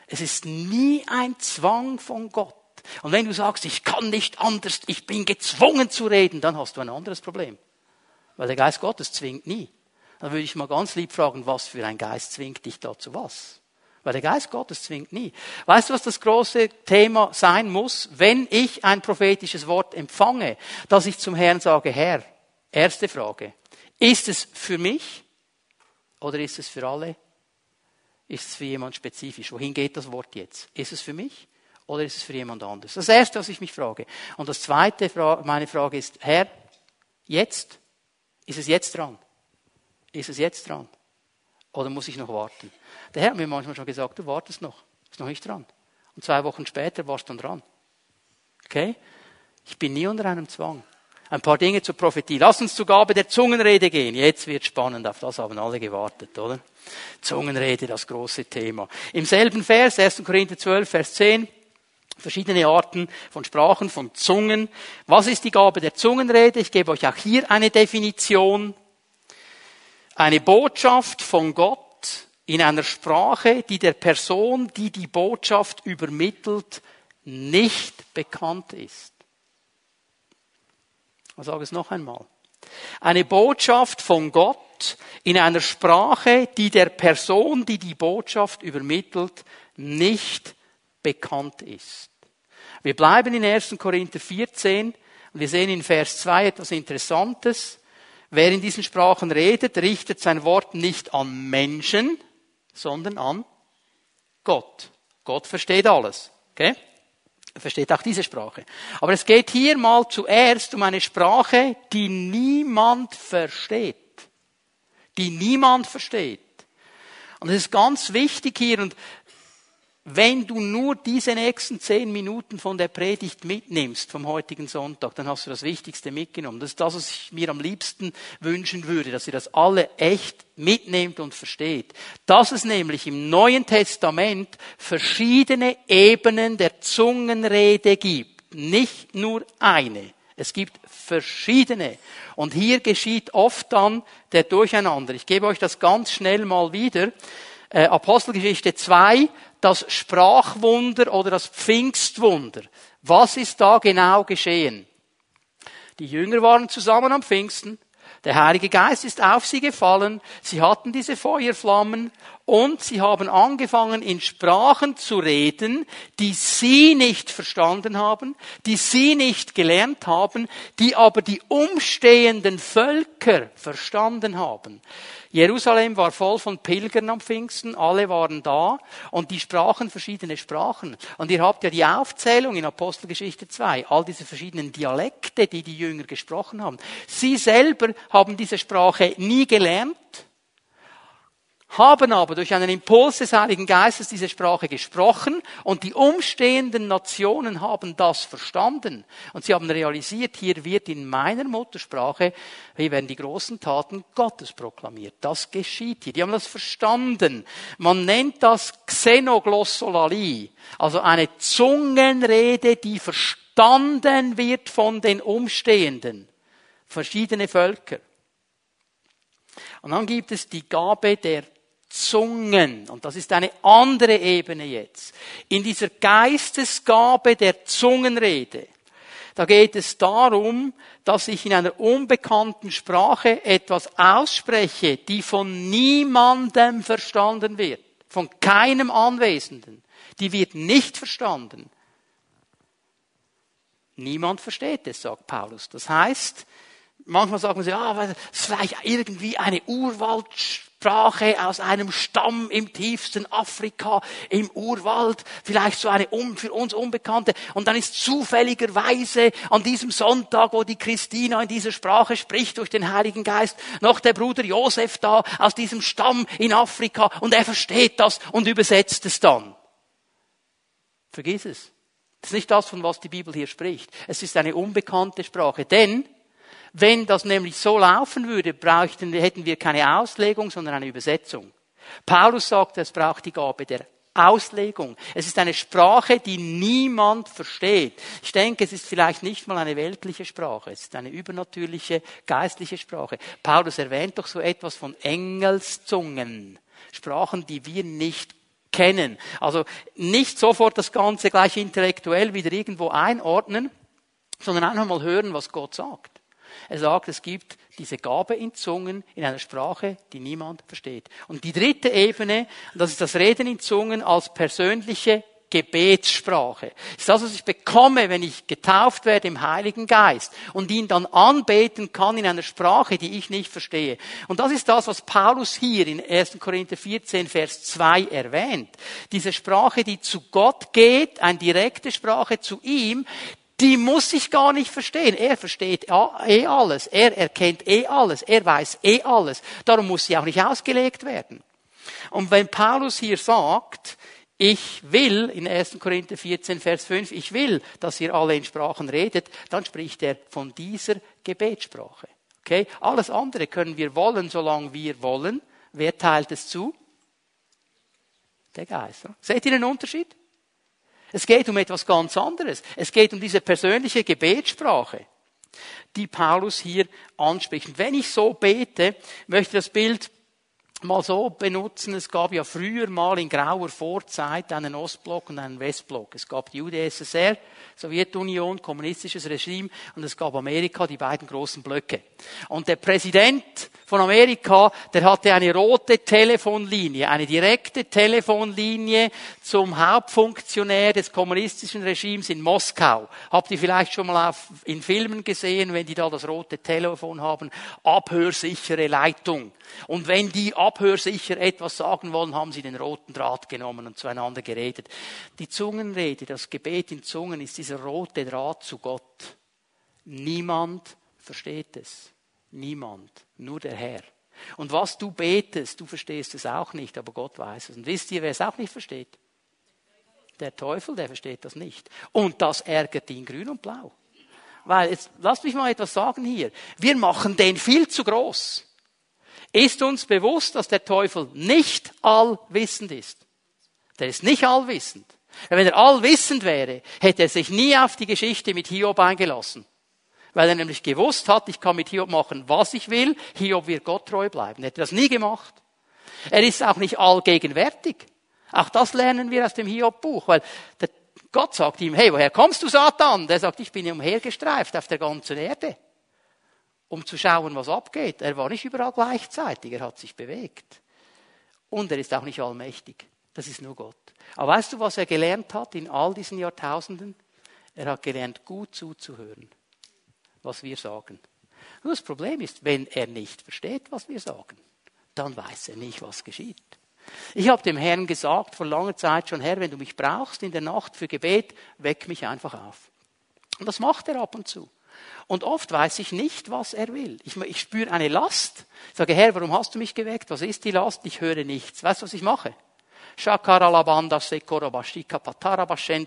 Es ist nie ein Zwang von Gott. Und wenn du sagst, ich kann nicht anders, ich bin gezwungen zu reden, dann hast du ein anderes Problem. Weil der Geist Gottes zwingt nie. Dann würde ich mal ganz lieb fragen, was für ein Geist zwingt dich dazu was? Weil der Geist Gottes zwingt nie. Weißt du, was das große Thema sein muss, wenn ich ein prophetisches Wort empfange, dass ich zum Herrn sage, Herr, erste Frage, ist es für mich oder ist es für alle? Ist es für jemand spezifisch? Wohin geht das Wort jetzt? Ist es für mich oder ist es für jemand anderes? Das erste, was ich mich frage. Und das zweite, meine Frage ist, Herr, jetzt? Ist es jetzt dran? Ist es jetzt dran? Oder muss ich noch warten? Der Herr hat mir manchmal schon gesagt, du wartest noch. Ist noch nicht dran. Und zwei Wochen später warst du dann dran. Okay? Ich bin nie unter einem Zwang ein paar Dinge zur Prophetie. Lass uns zur Gabe der Zungenrede gehen. Jetzt wird spannend, auf das haben alle gewartet, oder? Zungenrede, das große Thema. Im selben Vers, 1. Korinther 12, Vers 10, verschiedene Arten von Sprachen, von Zungen. Was ist die Gabe der Zungenrede? Ich gebe euch auch hier eine Definition. Eine Botschaft von Gott in einer Sprache, die der Person, die die Botschaft übermittelt, nicht bekannt ist. Ich sage es noch einmal. Eine Botschaft von Gott in einer Sprache, die der Person, die die Botschaft übermittelt, nicht bekannt ist. Wir bleiben in 1. Korinther 14 und wir sehen in Vers 2 etwas Interessantes. Wer in diesen Sprachen redet, richtet sein Wort nicht an Menschen, sondern an Gott. Gott versteht alles. Okay? Er versteht auch diese Sprache. Aber es geht hier mal zuerst um eine Sprache, die niemand versteht. Die niemand versteht. Und es ist ganz wichtig hier, und wenn du nur diese nächsten zehn Minuten von der Predigt mitnimmst vom heutigen Sonntag, dann hast du das Wichtigste mitgenommen. Das ist das, was ich mir am liebsten wünschen würde, dass ihr das alle echt mitnehmt und versteht. Dass es nämlich im Neuen Testament verschiedene Ebenen der Zungenrede gibt. Nicht nur eine. Es gibt verschiedene. Und hier geschieht oft dann der Durcheinander. Ich gebe euch das ganz schnell mal wieder. Äh, Apostelgeschichte 2, das Sprachwunder oder das Pfingstwunder. Was ist da genau geschehen? Die Jünger waren zusammen am Pfingsten. Der Heilige Geist ist auf sie gefallen. Sie hatten diese Feuerflammen und sie haben angefangen, in Sprachen zu reden, die sie nicht verstanden haben, die sie nicht gelernt haben, die aber die umstehenden Völker verstanden haben. Jerusalem war voll von Pilgern am Pfingsten, alle waren da und die sprachen verschiedene Sprachen. Und ihr habt ja die Aufzählung in Apostelgeschichte 2, all diese verschiedenen Dialekte, die die Jünger gesprochen haben. Sie selber haben diese Sprache nie gelernt, haben aber durch einen Impuls des Heiligen Geistes diese Sprache gesprochen und die umstehenden Nationen haben das verstanden. Und sie haben realisiert, hier wird in meiner Muttersprache, hier werden die großen Taten Gottes proklamiert. Das geschieht hier. Die haben das verstanden. Man nennt das Xenoglossolalie, also eine Zungenrede, die verstanden wird von den Umstehenden. Verschiedene Völker. Und dann gibt es die Gabe der Zungen. Und das ist eine andere Ebene jetzt. In dieser Geistesgabe der Zungenrede. Da geht es darum, dass ich in einer unbekannten Sprache etwas ausspreche, die von niemandem verstanden wird. Von keinem Anwesenden. Die wird nicht verstanden. Niemand versteht es, sagt Paulus. Das heißt, manchmal sagen sie, ah, das ist vielleicht irgendwie eine Urwaldsprache aus einem Stamm im tiefsten Afrika, im Urwald, vielleicht so eine für uns unbekannte. Und dann ist zufälligerweise an diesem Sonntag, wo die Christina in dieser Sprache spricht durch den Heiligen Geist, noch der Bruder Josef da aus diesem Stamm in Afrika und er versteht das und übersetzt es dann. Vergiss es. Das ist nicht das, von was die Bibel hier spricht. Es ist eine unbekannte Sprache. Denn, wenn das nämlich so laufen würde, bräuchten, hätten wir keine Auslegung, sondern eine Übersetzung. Paulus sagt, es braucht die Gabe der Auslegung. Es ist eine Sprache, die niemand versteht. Ich denke, es ist vielleicht nicht mal eine weltliche Sprache. Es ist eine übernatürliche, geistliche Sprache. Paulus erwähnt doch so etwas von Engelszungen. Sprachen, die wir nicht kennen. Also nicht sofort das Ganze gleich intellektuell wieder irgendwo einordnen, sondern einfach mal hören, was Gott sagt. Er sagt, es gibt diese Gabe in Zungen in einer Sprache, die niemand versteht. Und die dritte Ebene, das ist das Reden in Zungen als persönliche Gebetssprache. Das ist das, was ich bekomme, wenn ich getauft werde im Heiligen Geist und ihn dann anbeten kann in einer Sprache, die ich nicht verstehe. Und das ist das, was Paulus hier in 1. Korinther 14, Vers 2 erwähnt. Diese Sprache, die zu Gott geht, eine direkte Sprache zu ihm, die muss ich gar nicht verstehen. Er versteht eh alles. Er erkennt eh alles. Er weiß eh alles. Darum muss sie auch nicht ausgelegt werden. Und wenn Paulus hier sagt, ich will, in 1. Korinther 14, Vers 5, ich will, dass ihr alle in Sprachen redet, dann spricht er von dieser Gebetssprache. Okay? Alles andere können wir wollen, solange wir wollen. Wer teilt es zu? Der Geist. Seht ihr den Unterschied? Es geht um etwas ganz anderes. Es geht um diese persönliche Gebetssprache, die Paulus hier anspricht. Und wenn ich so bete, möchte ich das Bild mal so benutzen. Es gab ja früher mal in grauer Vorzeit einen Ostblock und einen Westblock. Es gab die UdSSR, Sowjetunion, kommunistisches Regime und es gab Amerika, die beiden großen Blöcke. Und der Präsident von Amerika, der hatte eine rote Telefonlinie, eine direkte Telefonlinie zum Hauptfunktionär des kommunistischen Regimes in Moskau. Habt ihr vielleicht schon mal auf, in Filmen gesehen, wenn die da das rote Telefon haben? Abhörsichere Leitung. Und wenn die abhörsicher etwas sagen wollen, haben sie den roten Draht genommen und zueinander geredet. Die Zungenrede, das Gebet in Zungen ist dieser rote Draht zu Gott. Niemand versteht es. Niemand. Nur der Herr. Und was du betest, du verstehst es auch nicht, aber Gott weiß es. Und wisst ihr, wer es auch nicht versteht? Der Teufel, der versteht das nicht. Und das ärgert ihn grün und blau. Weil, jetzt, lasst mich mal etwas sagen hier. Wir machen den viel zu groß. Ist uns bewusst, dass der Teufel nicht allwissend ist? Der ist nicht allwissend. Wenn er allwissend wäre, hätte er sich nie auf die Geschichte mit Hiob eingelassen. Weil er nämlich gewusst hat, ich kann mit Hiob machen, was ich will, Hiob wird Gott treu bleiben. Er hätte das nie gemacht. Er ist auch nicht allgegenwärtig. Auch das lernen wir aus dem Hiob-Buch, weil Gott sagt ihm, hey, woher kommst du, Satan? Der sagt, ich bin umhergestreift auf der ganzen Erde um zu schauen, was abgeht. Er war nicht überall gleichzeitig, er hat sich bewegt. Und er ist auch nicht allmächtig. Das ist nur Gott. Aber weißt du, was er gelernt hat in all diesen Jahrtausenden? Er hat gelernt, gut zuzuhören, was wir sagen. Nur das Problem ist, wenn er nicht versteht, was wir sagen, dann weiß er nicht, was geschieht. Ich habe dem Herrn gesagt, vor langer Zeit schon, Herr, wenn du mich brauchst in der Nacht für Gebet, weck mich einfach auf. Und das macht er ab und zu. Und oft weiß ich nicht, was er will. Ich, ich spüre eine Last. Ich sage, Herr, warum hast du mich geweckt? Was ist die Last? Ich höre nichts. Weißt du, was ich mache?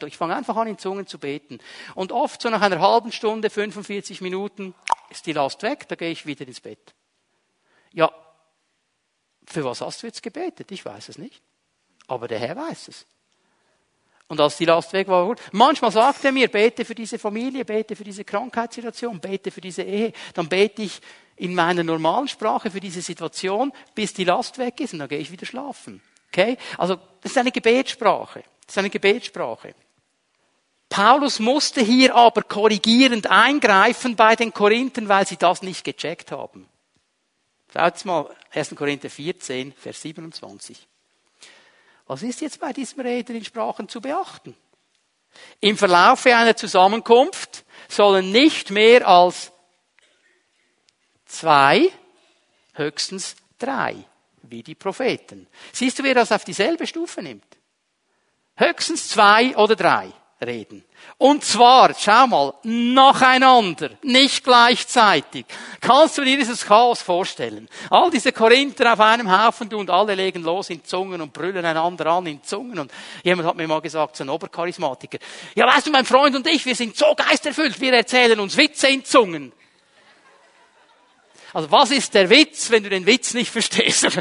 Ich fange einfach an, in Zungen zu beten. Und oft so nach einer halben Stunde, 45 Minuten, ist die Last weg, da gehe ich wieder ins Bett. Ja, für was hast du jetzt gebetet? Ich weiß es nicht. Aber der Herr weiß es. Und als die Last weg war, manchmal sagt er mir, bete für diese Familie, bete für diese Krankheitssituation, bete für diese Ehe. Dann bete ich in meiner normalen Sprache für diese Situation, bis die Last weg ist und dann gehe ich wieder schlafen. Okay? Also, das ist eine Gebetssprache. Das ist eine Gebetssprache. Paulus musste hier aber korrigierend eingreifen bei den Korinthern, weil sie das nicht gecheckt haben. Schaut mal, 1. Korinther 14, Vers 27. Was ist jetzt bei diesem Reden in Sprachen zu beachten? Im Verlaufe einer Zusammenkunft sollen nicht mehr als zwei, höchstens drei, wie die Propheten. Siehst du, wer das auf dieselbe Stufe nimmt? Höchstens zwei oder drei reden. Und zwar, schau mal, nacheinander, nicht gleichzeitig. Kannst du dir dieses Chaos vorstellen? All diese Korinther auf einem Haufen und alle legen los in Zungen und brüllen einander an in Zungen. Und jemand hat mir mal gesagt, so ein Obercharismatiker, ja weißt du, mein Freund und ich, wir sind so geisterfüllt, wir erzählen uns Witze in Zungen. Also was ist der Witz, wenn du den Witz nicht verstehst?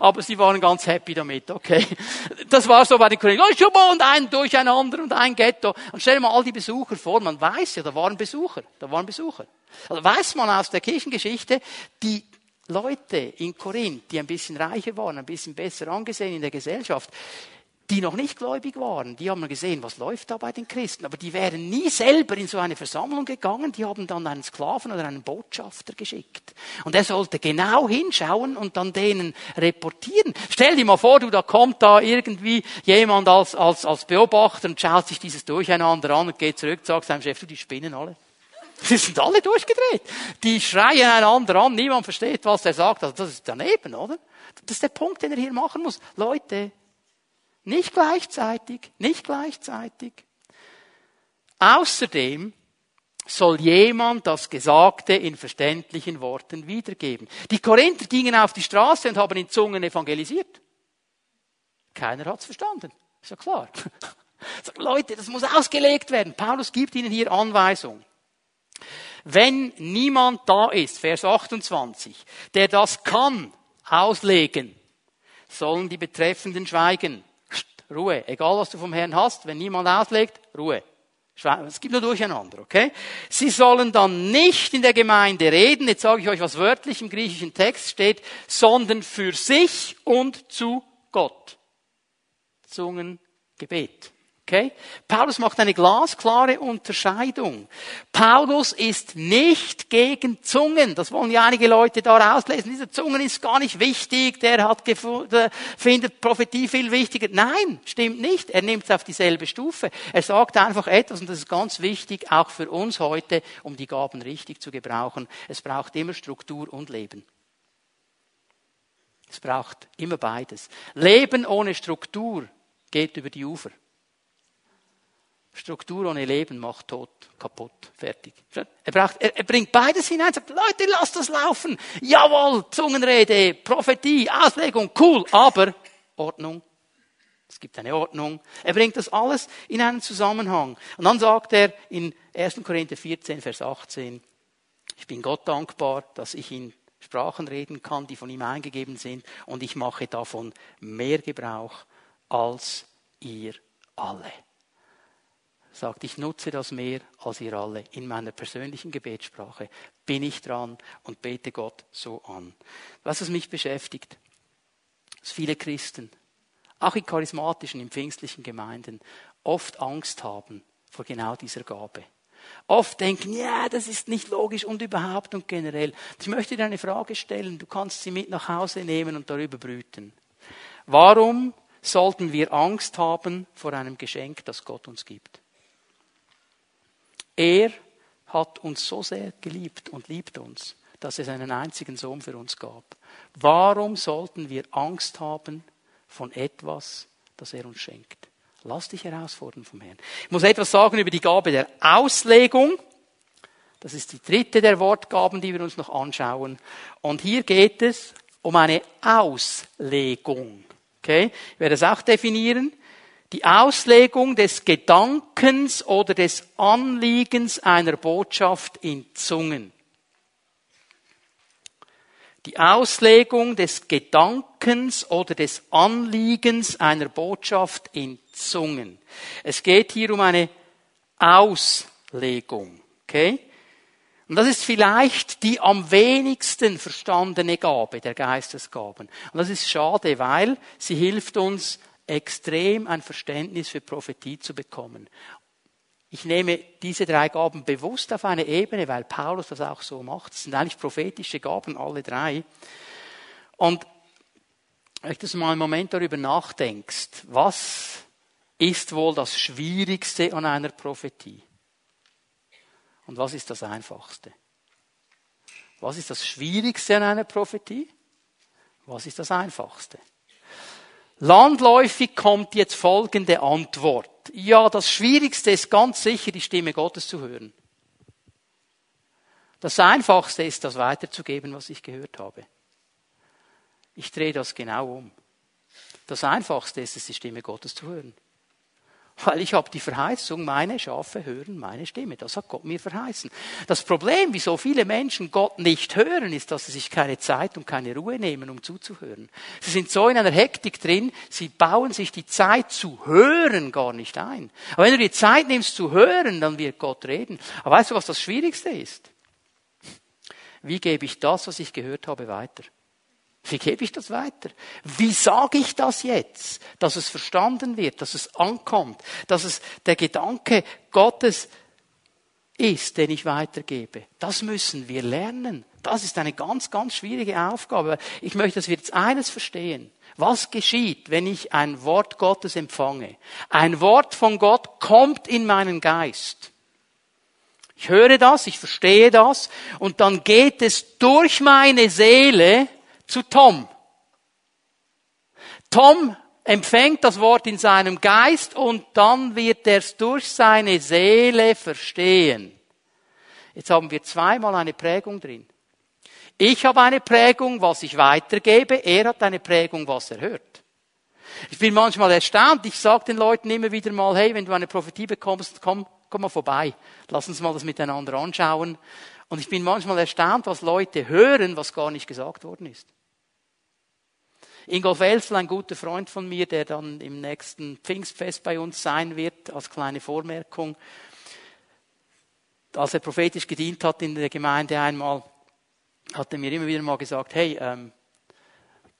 aber sie waren ganz happy damit, okay. Das war so bei den Kollegen. Oh, und ein Durcheinander und ein Ghetto. Und stell dir mal all die Besucher vor, man weiß ja, da waren Besucher, da waren Besucher. Also weiß man aus der Kirchengeschichte, die Leute in Korinth, die ein bisschen reicher waren, ein bisschen besser angesehen in der Gesellschaft, die noch nicht gläubig waren, die haben gesehen, was läuft da bei den Christen. Aber die wären nie selber in so eine Versammlung gegangen, die haben dann einen Sklaven oder einen Botschafter geschickt. Und er sollte genau hinschauen und dann denen reportieren. Stell dir mal vor, du, da kommt da irgendwie jemand als, als, als Beobachter und schaut sich dieses Durcheinander an und geht zurück, sagt seinem Chef, du, die spinnen alle. Sie sind alle durchgedreht. Die schreien einander an, niemand versteht, was er sagt. Also das ist daneben, oder? Das ist der Punkt, den er hier machen muss. Leute, nicht gleichzeitig, nicht gleichzeitig. Außerdem soll jemand das Gesagte in verständlichen Worten wiedergeben. Die Korinther gingen auf die Straße und haben in Zungen evangelisiert. Keiner hat's verstanden. Ist ja klar. Leute, das muss ausgelegt werden. Paulus gibt ihnen hier Anweisung. Wenn niemand da ist, Vers 28, der das kann auslegen, sollen die Betreffenden schweigen. Ruhe. Egal, was du vom Herrn hast, wenn niemand auslegt, Ruhe. Es gibt nur Durcheinander, okay? Sie sollen dann nicht in der Gemeinde reden, jetzt sage ich euch, was wörtlich im griechischen Text steht, sondern für sich und zu Gott. Zungengebet. Okay? Paulus macht eine glasklare Unterscheidung. Paulus ist nicht gegen Zungen. Das wollen ja einige Leute da rauslesen. Diese Zungen ist gar nicht wichtig. Der hat der findet Prophetie viel wichtiger. Nein, stimmt nicht. Er nimmt es auf dieselbe Stufe. Er sagt einfach etwas, und das ist ganz wichtig, auch für uns heute, um die Gaben richtig zu gebrauchen. Es braucht immer Struktur und Leben. Es braucht immer beides. Leben ohne Struktur geht über die Ufer. Struktur ohne Leben macht tot, kaputt, fertig. Er, braucht, er, er bringt beides hinein, sagt, Leute, lasst das laufen. Jawohl, Zungenrede, Prophetie, Auslegung, cool, aber Ordnung. Es gibt eine Ordnung. Er bringt das alles in einen Zusammenhang. Und dann sagt er in 1. Korinther 14, Vers 18, ich bin Gott dankbar, dass ich in Sprachen reden kann, die von ihm eingegeben sind, und ich mache davon mehr Gebrauch als ihr alle sagt, ich nutze das mehr als ihr alle. In meiner persönlichen Gebetssprache bin ich dran und bete Gott so an. Was es mich beschäftigt, dass viele Christen, auch in charismatischen, in pfingstlichen Gemeinden, oft Angst haben vor genau dieser Gabe. Oft denken, ja, das ist nicht logisch und überhaupt und generell. Ich möchte dir eine Frage stellen, du kannst sie mit nach Hause nehmen und darüber brüten. Warum sollten wir Angst haben vor einem Geschenk, das Gott uns gibt? Er hat uns so sehr geliebt und liebt uns, dass er seinen einzigen Sohn für uns gab. Warum sollten wir Angst haben von etwas, das er uns schenkt? Lass dich herausfordern vom Herrn. Ich muss etwas sagen über die Gabe der Auslegung. Das ist die dritte der Wortgaben, die wir uns noch anschauen. Und hier geht es um eine Auslegung. Okay? Ich werde es auch definieren die Auslegung des Gedankens oder des Anliegens einer Botschaft in Zungen. Die Auslegung des Gedankens oder des Anliegens einer Botschaft in Zungen. Es geht hier um eine Auslegung. Okay? Und das ist vielleicht die am wenigsten verstandene Gabe der Geistesgaben. Und das ist schade, weil sie hilft uns extrem ein Verständnis für Prophetie zu bekommen. Ich nehme diese drei Gaben bewusst auf eine Ebene, weil Paulus das auch so macht. Es sind eigentlich prophetische Gaben, alle drei. Und möchte, du mal einen Moment darüber nachdenkst, was ist wohl das Schwierigste an einer Prophetie? Und was ist das Einfachste? Was ist das Schwierigste an einer Prophetie? Was ist das Einfachste? Landläufig kommt jetzt folgende Antwort. Ja, das Schwierigste ist ganz sicher, die Stimme Gottes zu hören. Das Einfachste ist, das weiterzugeben, was ich gehört habe. Ich drehe das genau um. Das Einfachste ist es, die Stimme Gottes zu hören. Weil ich habe die Verheißung, meine Schafe hören meine Stimme. Das hat Gott mir verheißen. Das Problem, wieso viele Menschen Gott nicht hören, ist, dass sie sich keine Zeit und keine Ruhe nehmen, um zuzuhören. Sie sind so in einer Hektik drin, sie bauen sich die Zeit zu hören gar nicht ein. Aber wenn du die Zeit nimmst zu hören, dann wird Gott reden. Aber weißt du, was das Schwierigste ist? Wie gebe ich das, was ich gehört habe, weiter? Wie gebe ich das weiter? Wie sage ich das jetzt, dass es verstanden wird, dass es ankommt, dass es der Gedanke Gottes ist, den ich weitergebe? Das müssen wir lernen. Das ist eine ganz, ganz schwierige Aufgabe. Ich möchte, dass wir jetzt eines verstehen. Was geschieht, wenn ich ein Wort Gottes empfange? Ein Wort von Gott kommt in meinen Geist. Ich höre das, ich verstehe das und dann geht es durch meine Seele zu Tom. Tom empfängt das Wort in seinem Geist und dann wird er es durch seine Seele verstehen. Jetzt haben wir zweimal eine Prägung drin. Ich habe eine Prägung, was ich weitergebe, er hat eine Prägung, was er hört. Ich bin manchmal erstaunt, ich sage den Leuten immer wieder mal, hey, wenn du eine Prophetie bekommst, komm, komm mal vorbei, lass uns mal das miteinander anschauen. Und ich bin manchmal erstaunt, was Leute hören, was gar nicht gesagt worden ist. Ingolf Elsel, ein guter Freund von mir, der dann im nächsten Pfingstfest bei uns sein wird, als kleine Vormerkung. Als er prophetisch gedient hat in der Gemeinde einmal, hat er mir immer wieder mal gesagt, hey, ähm,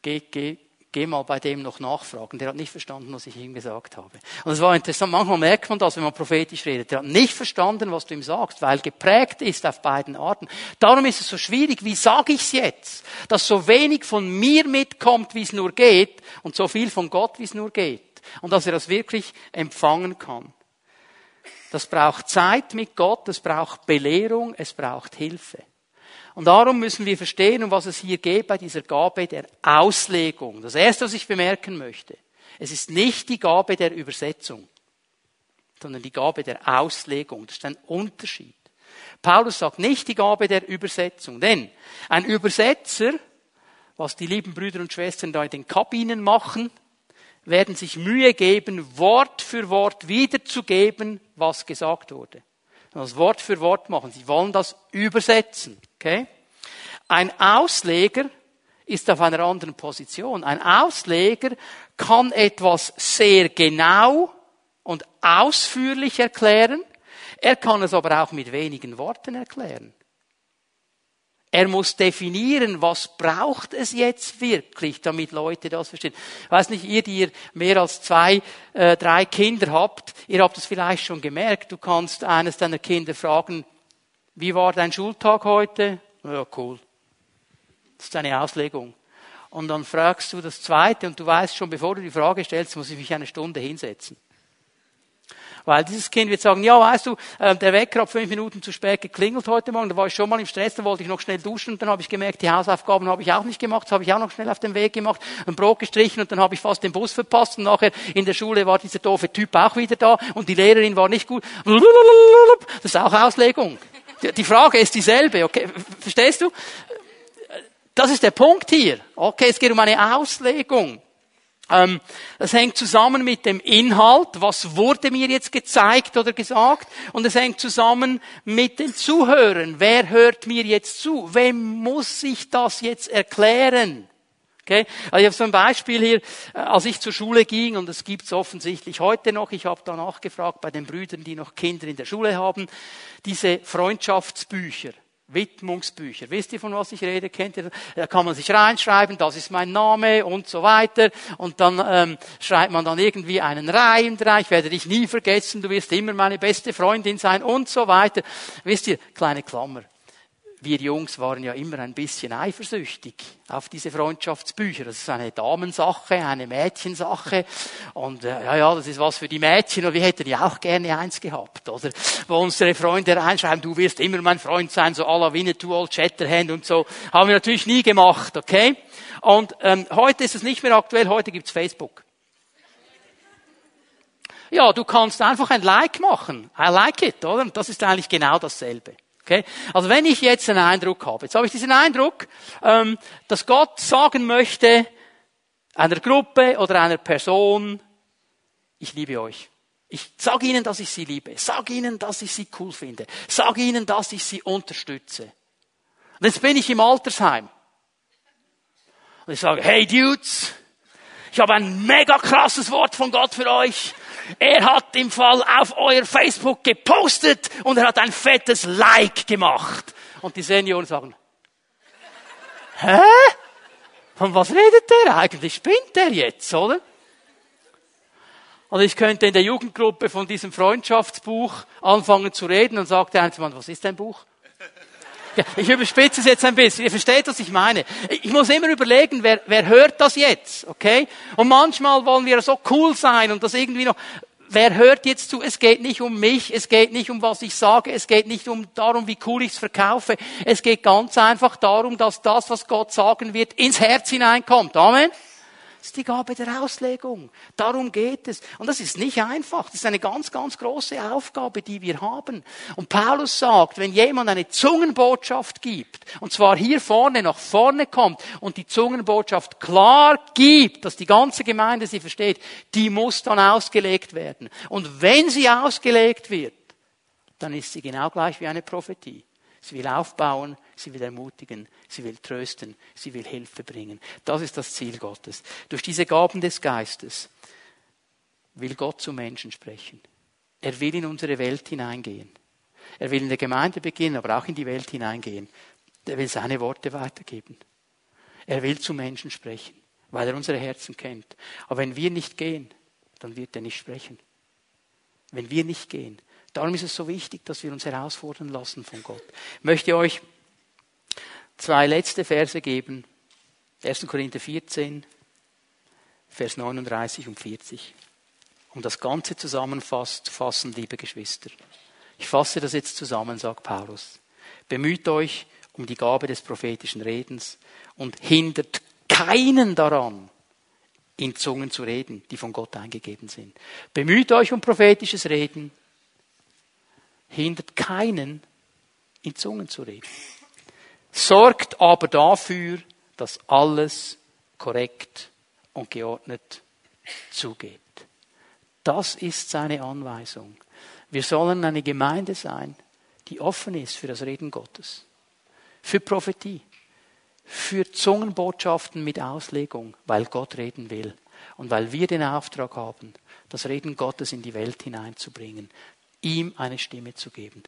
geh, geh, geh mal bei dem noch nachfragen. Der hat nicht verstanden, was ich ihm gesagt habe. Und es war interessant, manchmal merkt man das, wenn man prophetisch redet. Der hat nicht verstanden, was du ihm sagst, weil geprägt ist auf beiden Arten. Darum ist es so schwierig, wie sage ich es jetzt? Dass so wenig von mir mitkommt, wie es nur geht, und so viel von Gott, wie es nur geht. Und dass er das wirklich empfangen kann. Das braucht Zeit mit Gott, es braucht Belehrung, es braucht Hilfe. Und darum müssen wir verstehen, um was es hier geht bei dieser Gabe der Auslegung. Das erste, was ich bemerken möchte, es ist nicht die Gabe der Übersetzung, sondern die Gabe der Auslegung. Das ist ein Unterschied. Paulus sagt nicht die Gabe der Übersetzung, denn ein Übersetzer, was die lieben Brüder und Schwestern da in den Kabinen machen, werden sich Mühe geben, Wort für Wort wiederzugeben, was gesagt wurde. Das Wort für Wort machen. Sie wollen das übersetzen. Okay? Ein Ausleger ist auf einer anderen Position. Ein Ausleger kann etwas sehr genau und ausführlich erklären. Er kann es aber auch mit wenigen Worten erklären. Er muss definieren, was braucht es jetzt wirklich, damit Leute das verstehen. Ich weiß nicht, ihr, die ihr mehr als zwei, äh, drei Kinder habt, ihr habt es vielleicht schon gemerkt. Du kannst eines deiner Kinder fragen, wie war dein Schultag heute? Ja, cool. Das ist eine Auslegung. Und dann fragst du das zweite und du weißt schon, bevor du die Frage stellst, muss ich mich eine Stunde hinsetzen. Weil dieses Kind wird sagen, ja, weißt du, äh, der Wecker hat fünf Minuten zu spät geklingelt heute Morgen, da war ich schon mal im Stress, da wollte ich noch schnell duschen und dann habe ich gemerkt, die Hausaufgaben habe ich auch nicht gemacht, das habe ich auch noch schnell auf dem Weg gemacht, ein Brot gestrichen und dann habe ich fast den Bus verpasst und nachher in der Schule war dieser doofe Typ auch wieder da und die Lehrerin war nicht gut. Das ist auch Auslegung. Die Frage ist dieselbe, okay? Verstehst du? Das ist der Punkt hier. Okay, es geht um eine Auslegung. Ähm, das hängt zusammen mit dem Inhalt, was wurde mir jetzt gezeigt oder gesagt, und es hängt zusammen mit den Zuhörern. Wer hört mir jetzt zu? Wem muss ich das jetzt erklären? Okay? Also ich habe so ein Beispiel hier, äh, als ich zur Schule ging, und das gibt's offensichtlich heute noch, ich habe da nachgefragt bei den Brüdern, die noch Kinder in der Schule haben, diese Freundschaftsbücher. Widmungsbücher. Wisst ihr, von was ich rede? Kennt ihr? Da kann man sich reinschreiben, das ist mein Name und so weiter. Und dann ähm, schreibt man dann irgendwie einen Reim rein. Ich werde dich nie vergessen, du wirst immer meine beste Freundin sein und so weiter. Wisst ihr, kleine Klammer. Wir Jungs waren ja immer ein bisschen eifersüchtig auf diese Freundschaftsbücher. Das ist eine Damensache, eine Mädchensache. Und äh, ja, ja, das ist was für die Mädchen. Und wir hätten ja auch gerne eins gehabt, oder? Wo unsere Freunde reinschreiben, du wirst immer mein Freund sein, so à la Winnetou, Old Shatterhand und so. Haben wir natürlich nie gemacht, okay? Und ähm, heute ist es nicht mehr aktuell, heute gibt's Facebook. Ja, du kannst einfach ein Like machen. I like it, oder? Und das ist eigentlich genau dasselbe. Okay? Also wenn ich jetzt einen Eindruck habe, jetzt habe ich diesen Eindruck, ähm, dass Gott sagen möchte, einer Gruppe oder einer Person, ich liebe euch. Ich sage ihnen, dass ich sie liebe. Sag ihnen, dass ich sie cool finde. Sag ihnen, dass ich sie unterstütze. Und jetzt bin ich im Altersheim. Und ich sage, hey Dudes, ich habe ein mega krasses Wort von Gott für euch. Er hat im Fall auf euer Facebook gepostet und er hat ein fettes Like gemacht. Und die Senioren sagen, hä? Von was redet der eigentlich? Spinnt der jetzt, oder? Und ich könnte in der Jugendgruppe von diesem Freundschaftsbuch anfangen zu reden und sagt der Einzelmann, was ist dein Buch? Ich überspitze es jetzt ein bisschen. Ihr versteht, was ich meine. Ich muss immer überlegen, wer, wer hört das jetzt, okay? Und manchmal wollen wir so cool sein und das irgendwie noch, wer hört jetzt zu? Es geht nicht um mich, es geht nicht um was ich sage, es geht nicht um darum, wie cool ich es verkaufe. Es geht ganz einfach darum, dass das, was Gott sagen wird, ins Herz hineinkommt. Amen. Das ist die Gabe der Auslegung. Darum geht es. Und das ist nicht einfach. Das ist eine ganz, ganz große Aufgabe, die wir haben. Und Paulus sagt, wenn jemand eine Zungenbotschaft gibt, und zwar hier vorne nach vorne kommt und die Zungenbotschaft klar gibt, dass die ganze Gemeinde sie versteht, die muss dann ausgelegt werden. Und wenn sie ausgelegt wird, dann ist sie genau gleich wie eine Prophetie. Sie will aufbauen, sie will ermutigen, sie will trösten, sie will Hilfe bringen. Das ist das Ziel Gottes. Durch diese Gaben des Geistes will Gott zu Menschen sprechen. Er will in unsere Welt hineingehen. Er will in der Gemeinde beginnen, aber auch in die Welt hineingehen. Er will seine Worte weitergeben. Er will zu Menschen sprechen, weil er unsere Herzen kennt. Aber wenn wir nicht gehen, dann wird er nicht sprechen. Wenn wir nicht gehen. Darum ist es so wichtig, dass wir uns herausfordern lassen von Gott. Ich möchte euch zwei letzte Verse geben. 1. Korinther 14, Vers 39 und 40. Um das Ganze zusammenzufassen, liebe Geschwister. Ich fasse das jetzt zusammen, sagt Paulus. Bemüht euch um die Gabe des prophetischen Redens und hindert keinen daran, in Zungen zu reden, die von Gott eingegeben sind. Bemüht euch um prophetisches Reden, hindert keinen, in Zungen zu reden sorgt aber dafür, dass alles korrekt und geordnet zugeht. Das ist seine Anweisung. Wir sollen eine Gemeinde sein, die offen ist für das Reden Gottes, für Prophetie, für Zungenbotschaften mit Auslegung, weil Gott reden will und weil wir den Auftrag haben, das Reden Gottes in die Welt hineinzubringen, ihm eine Stimme zu geben.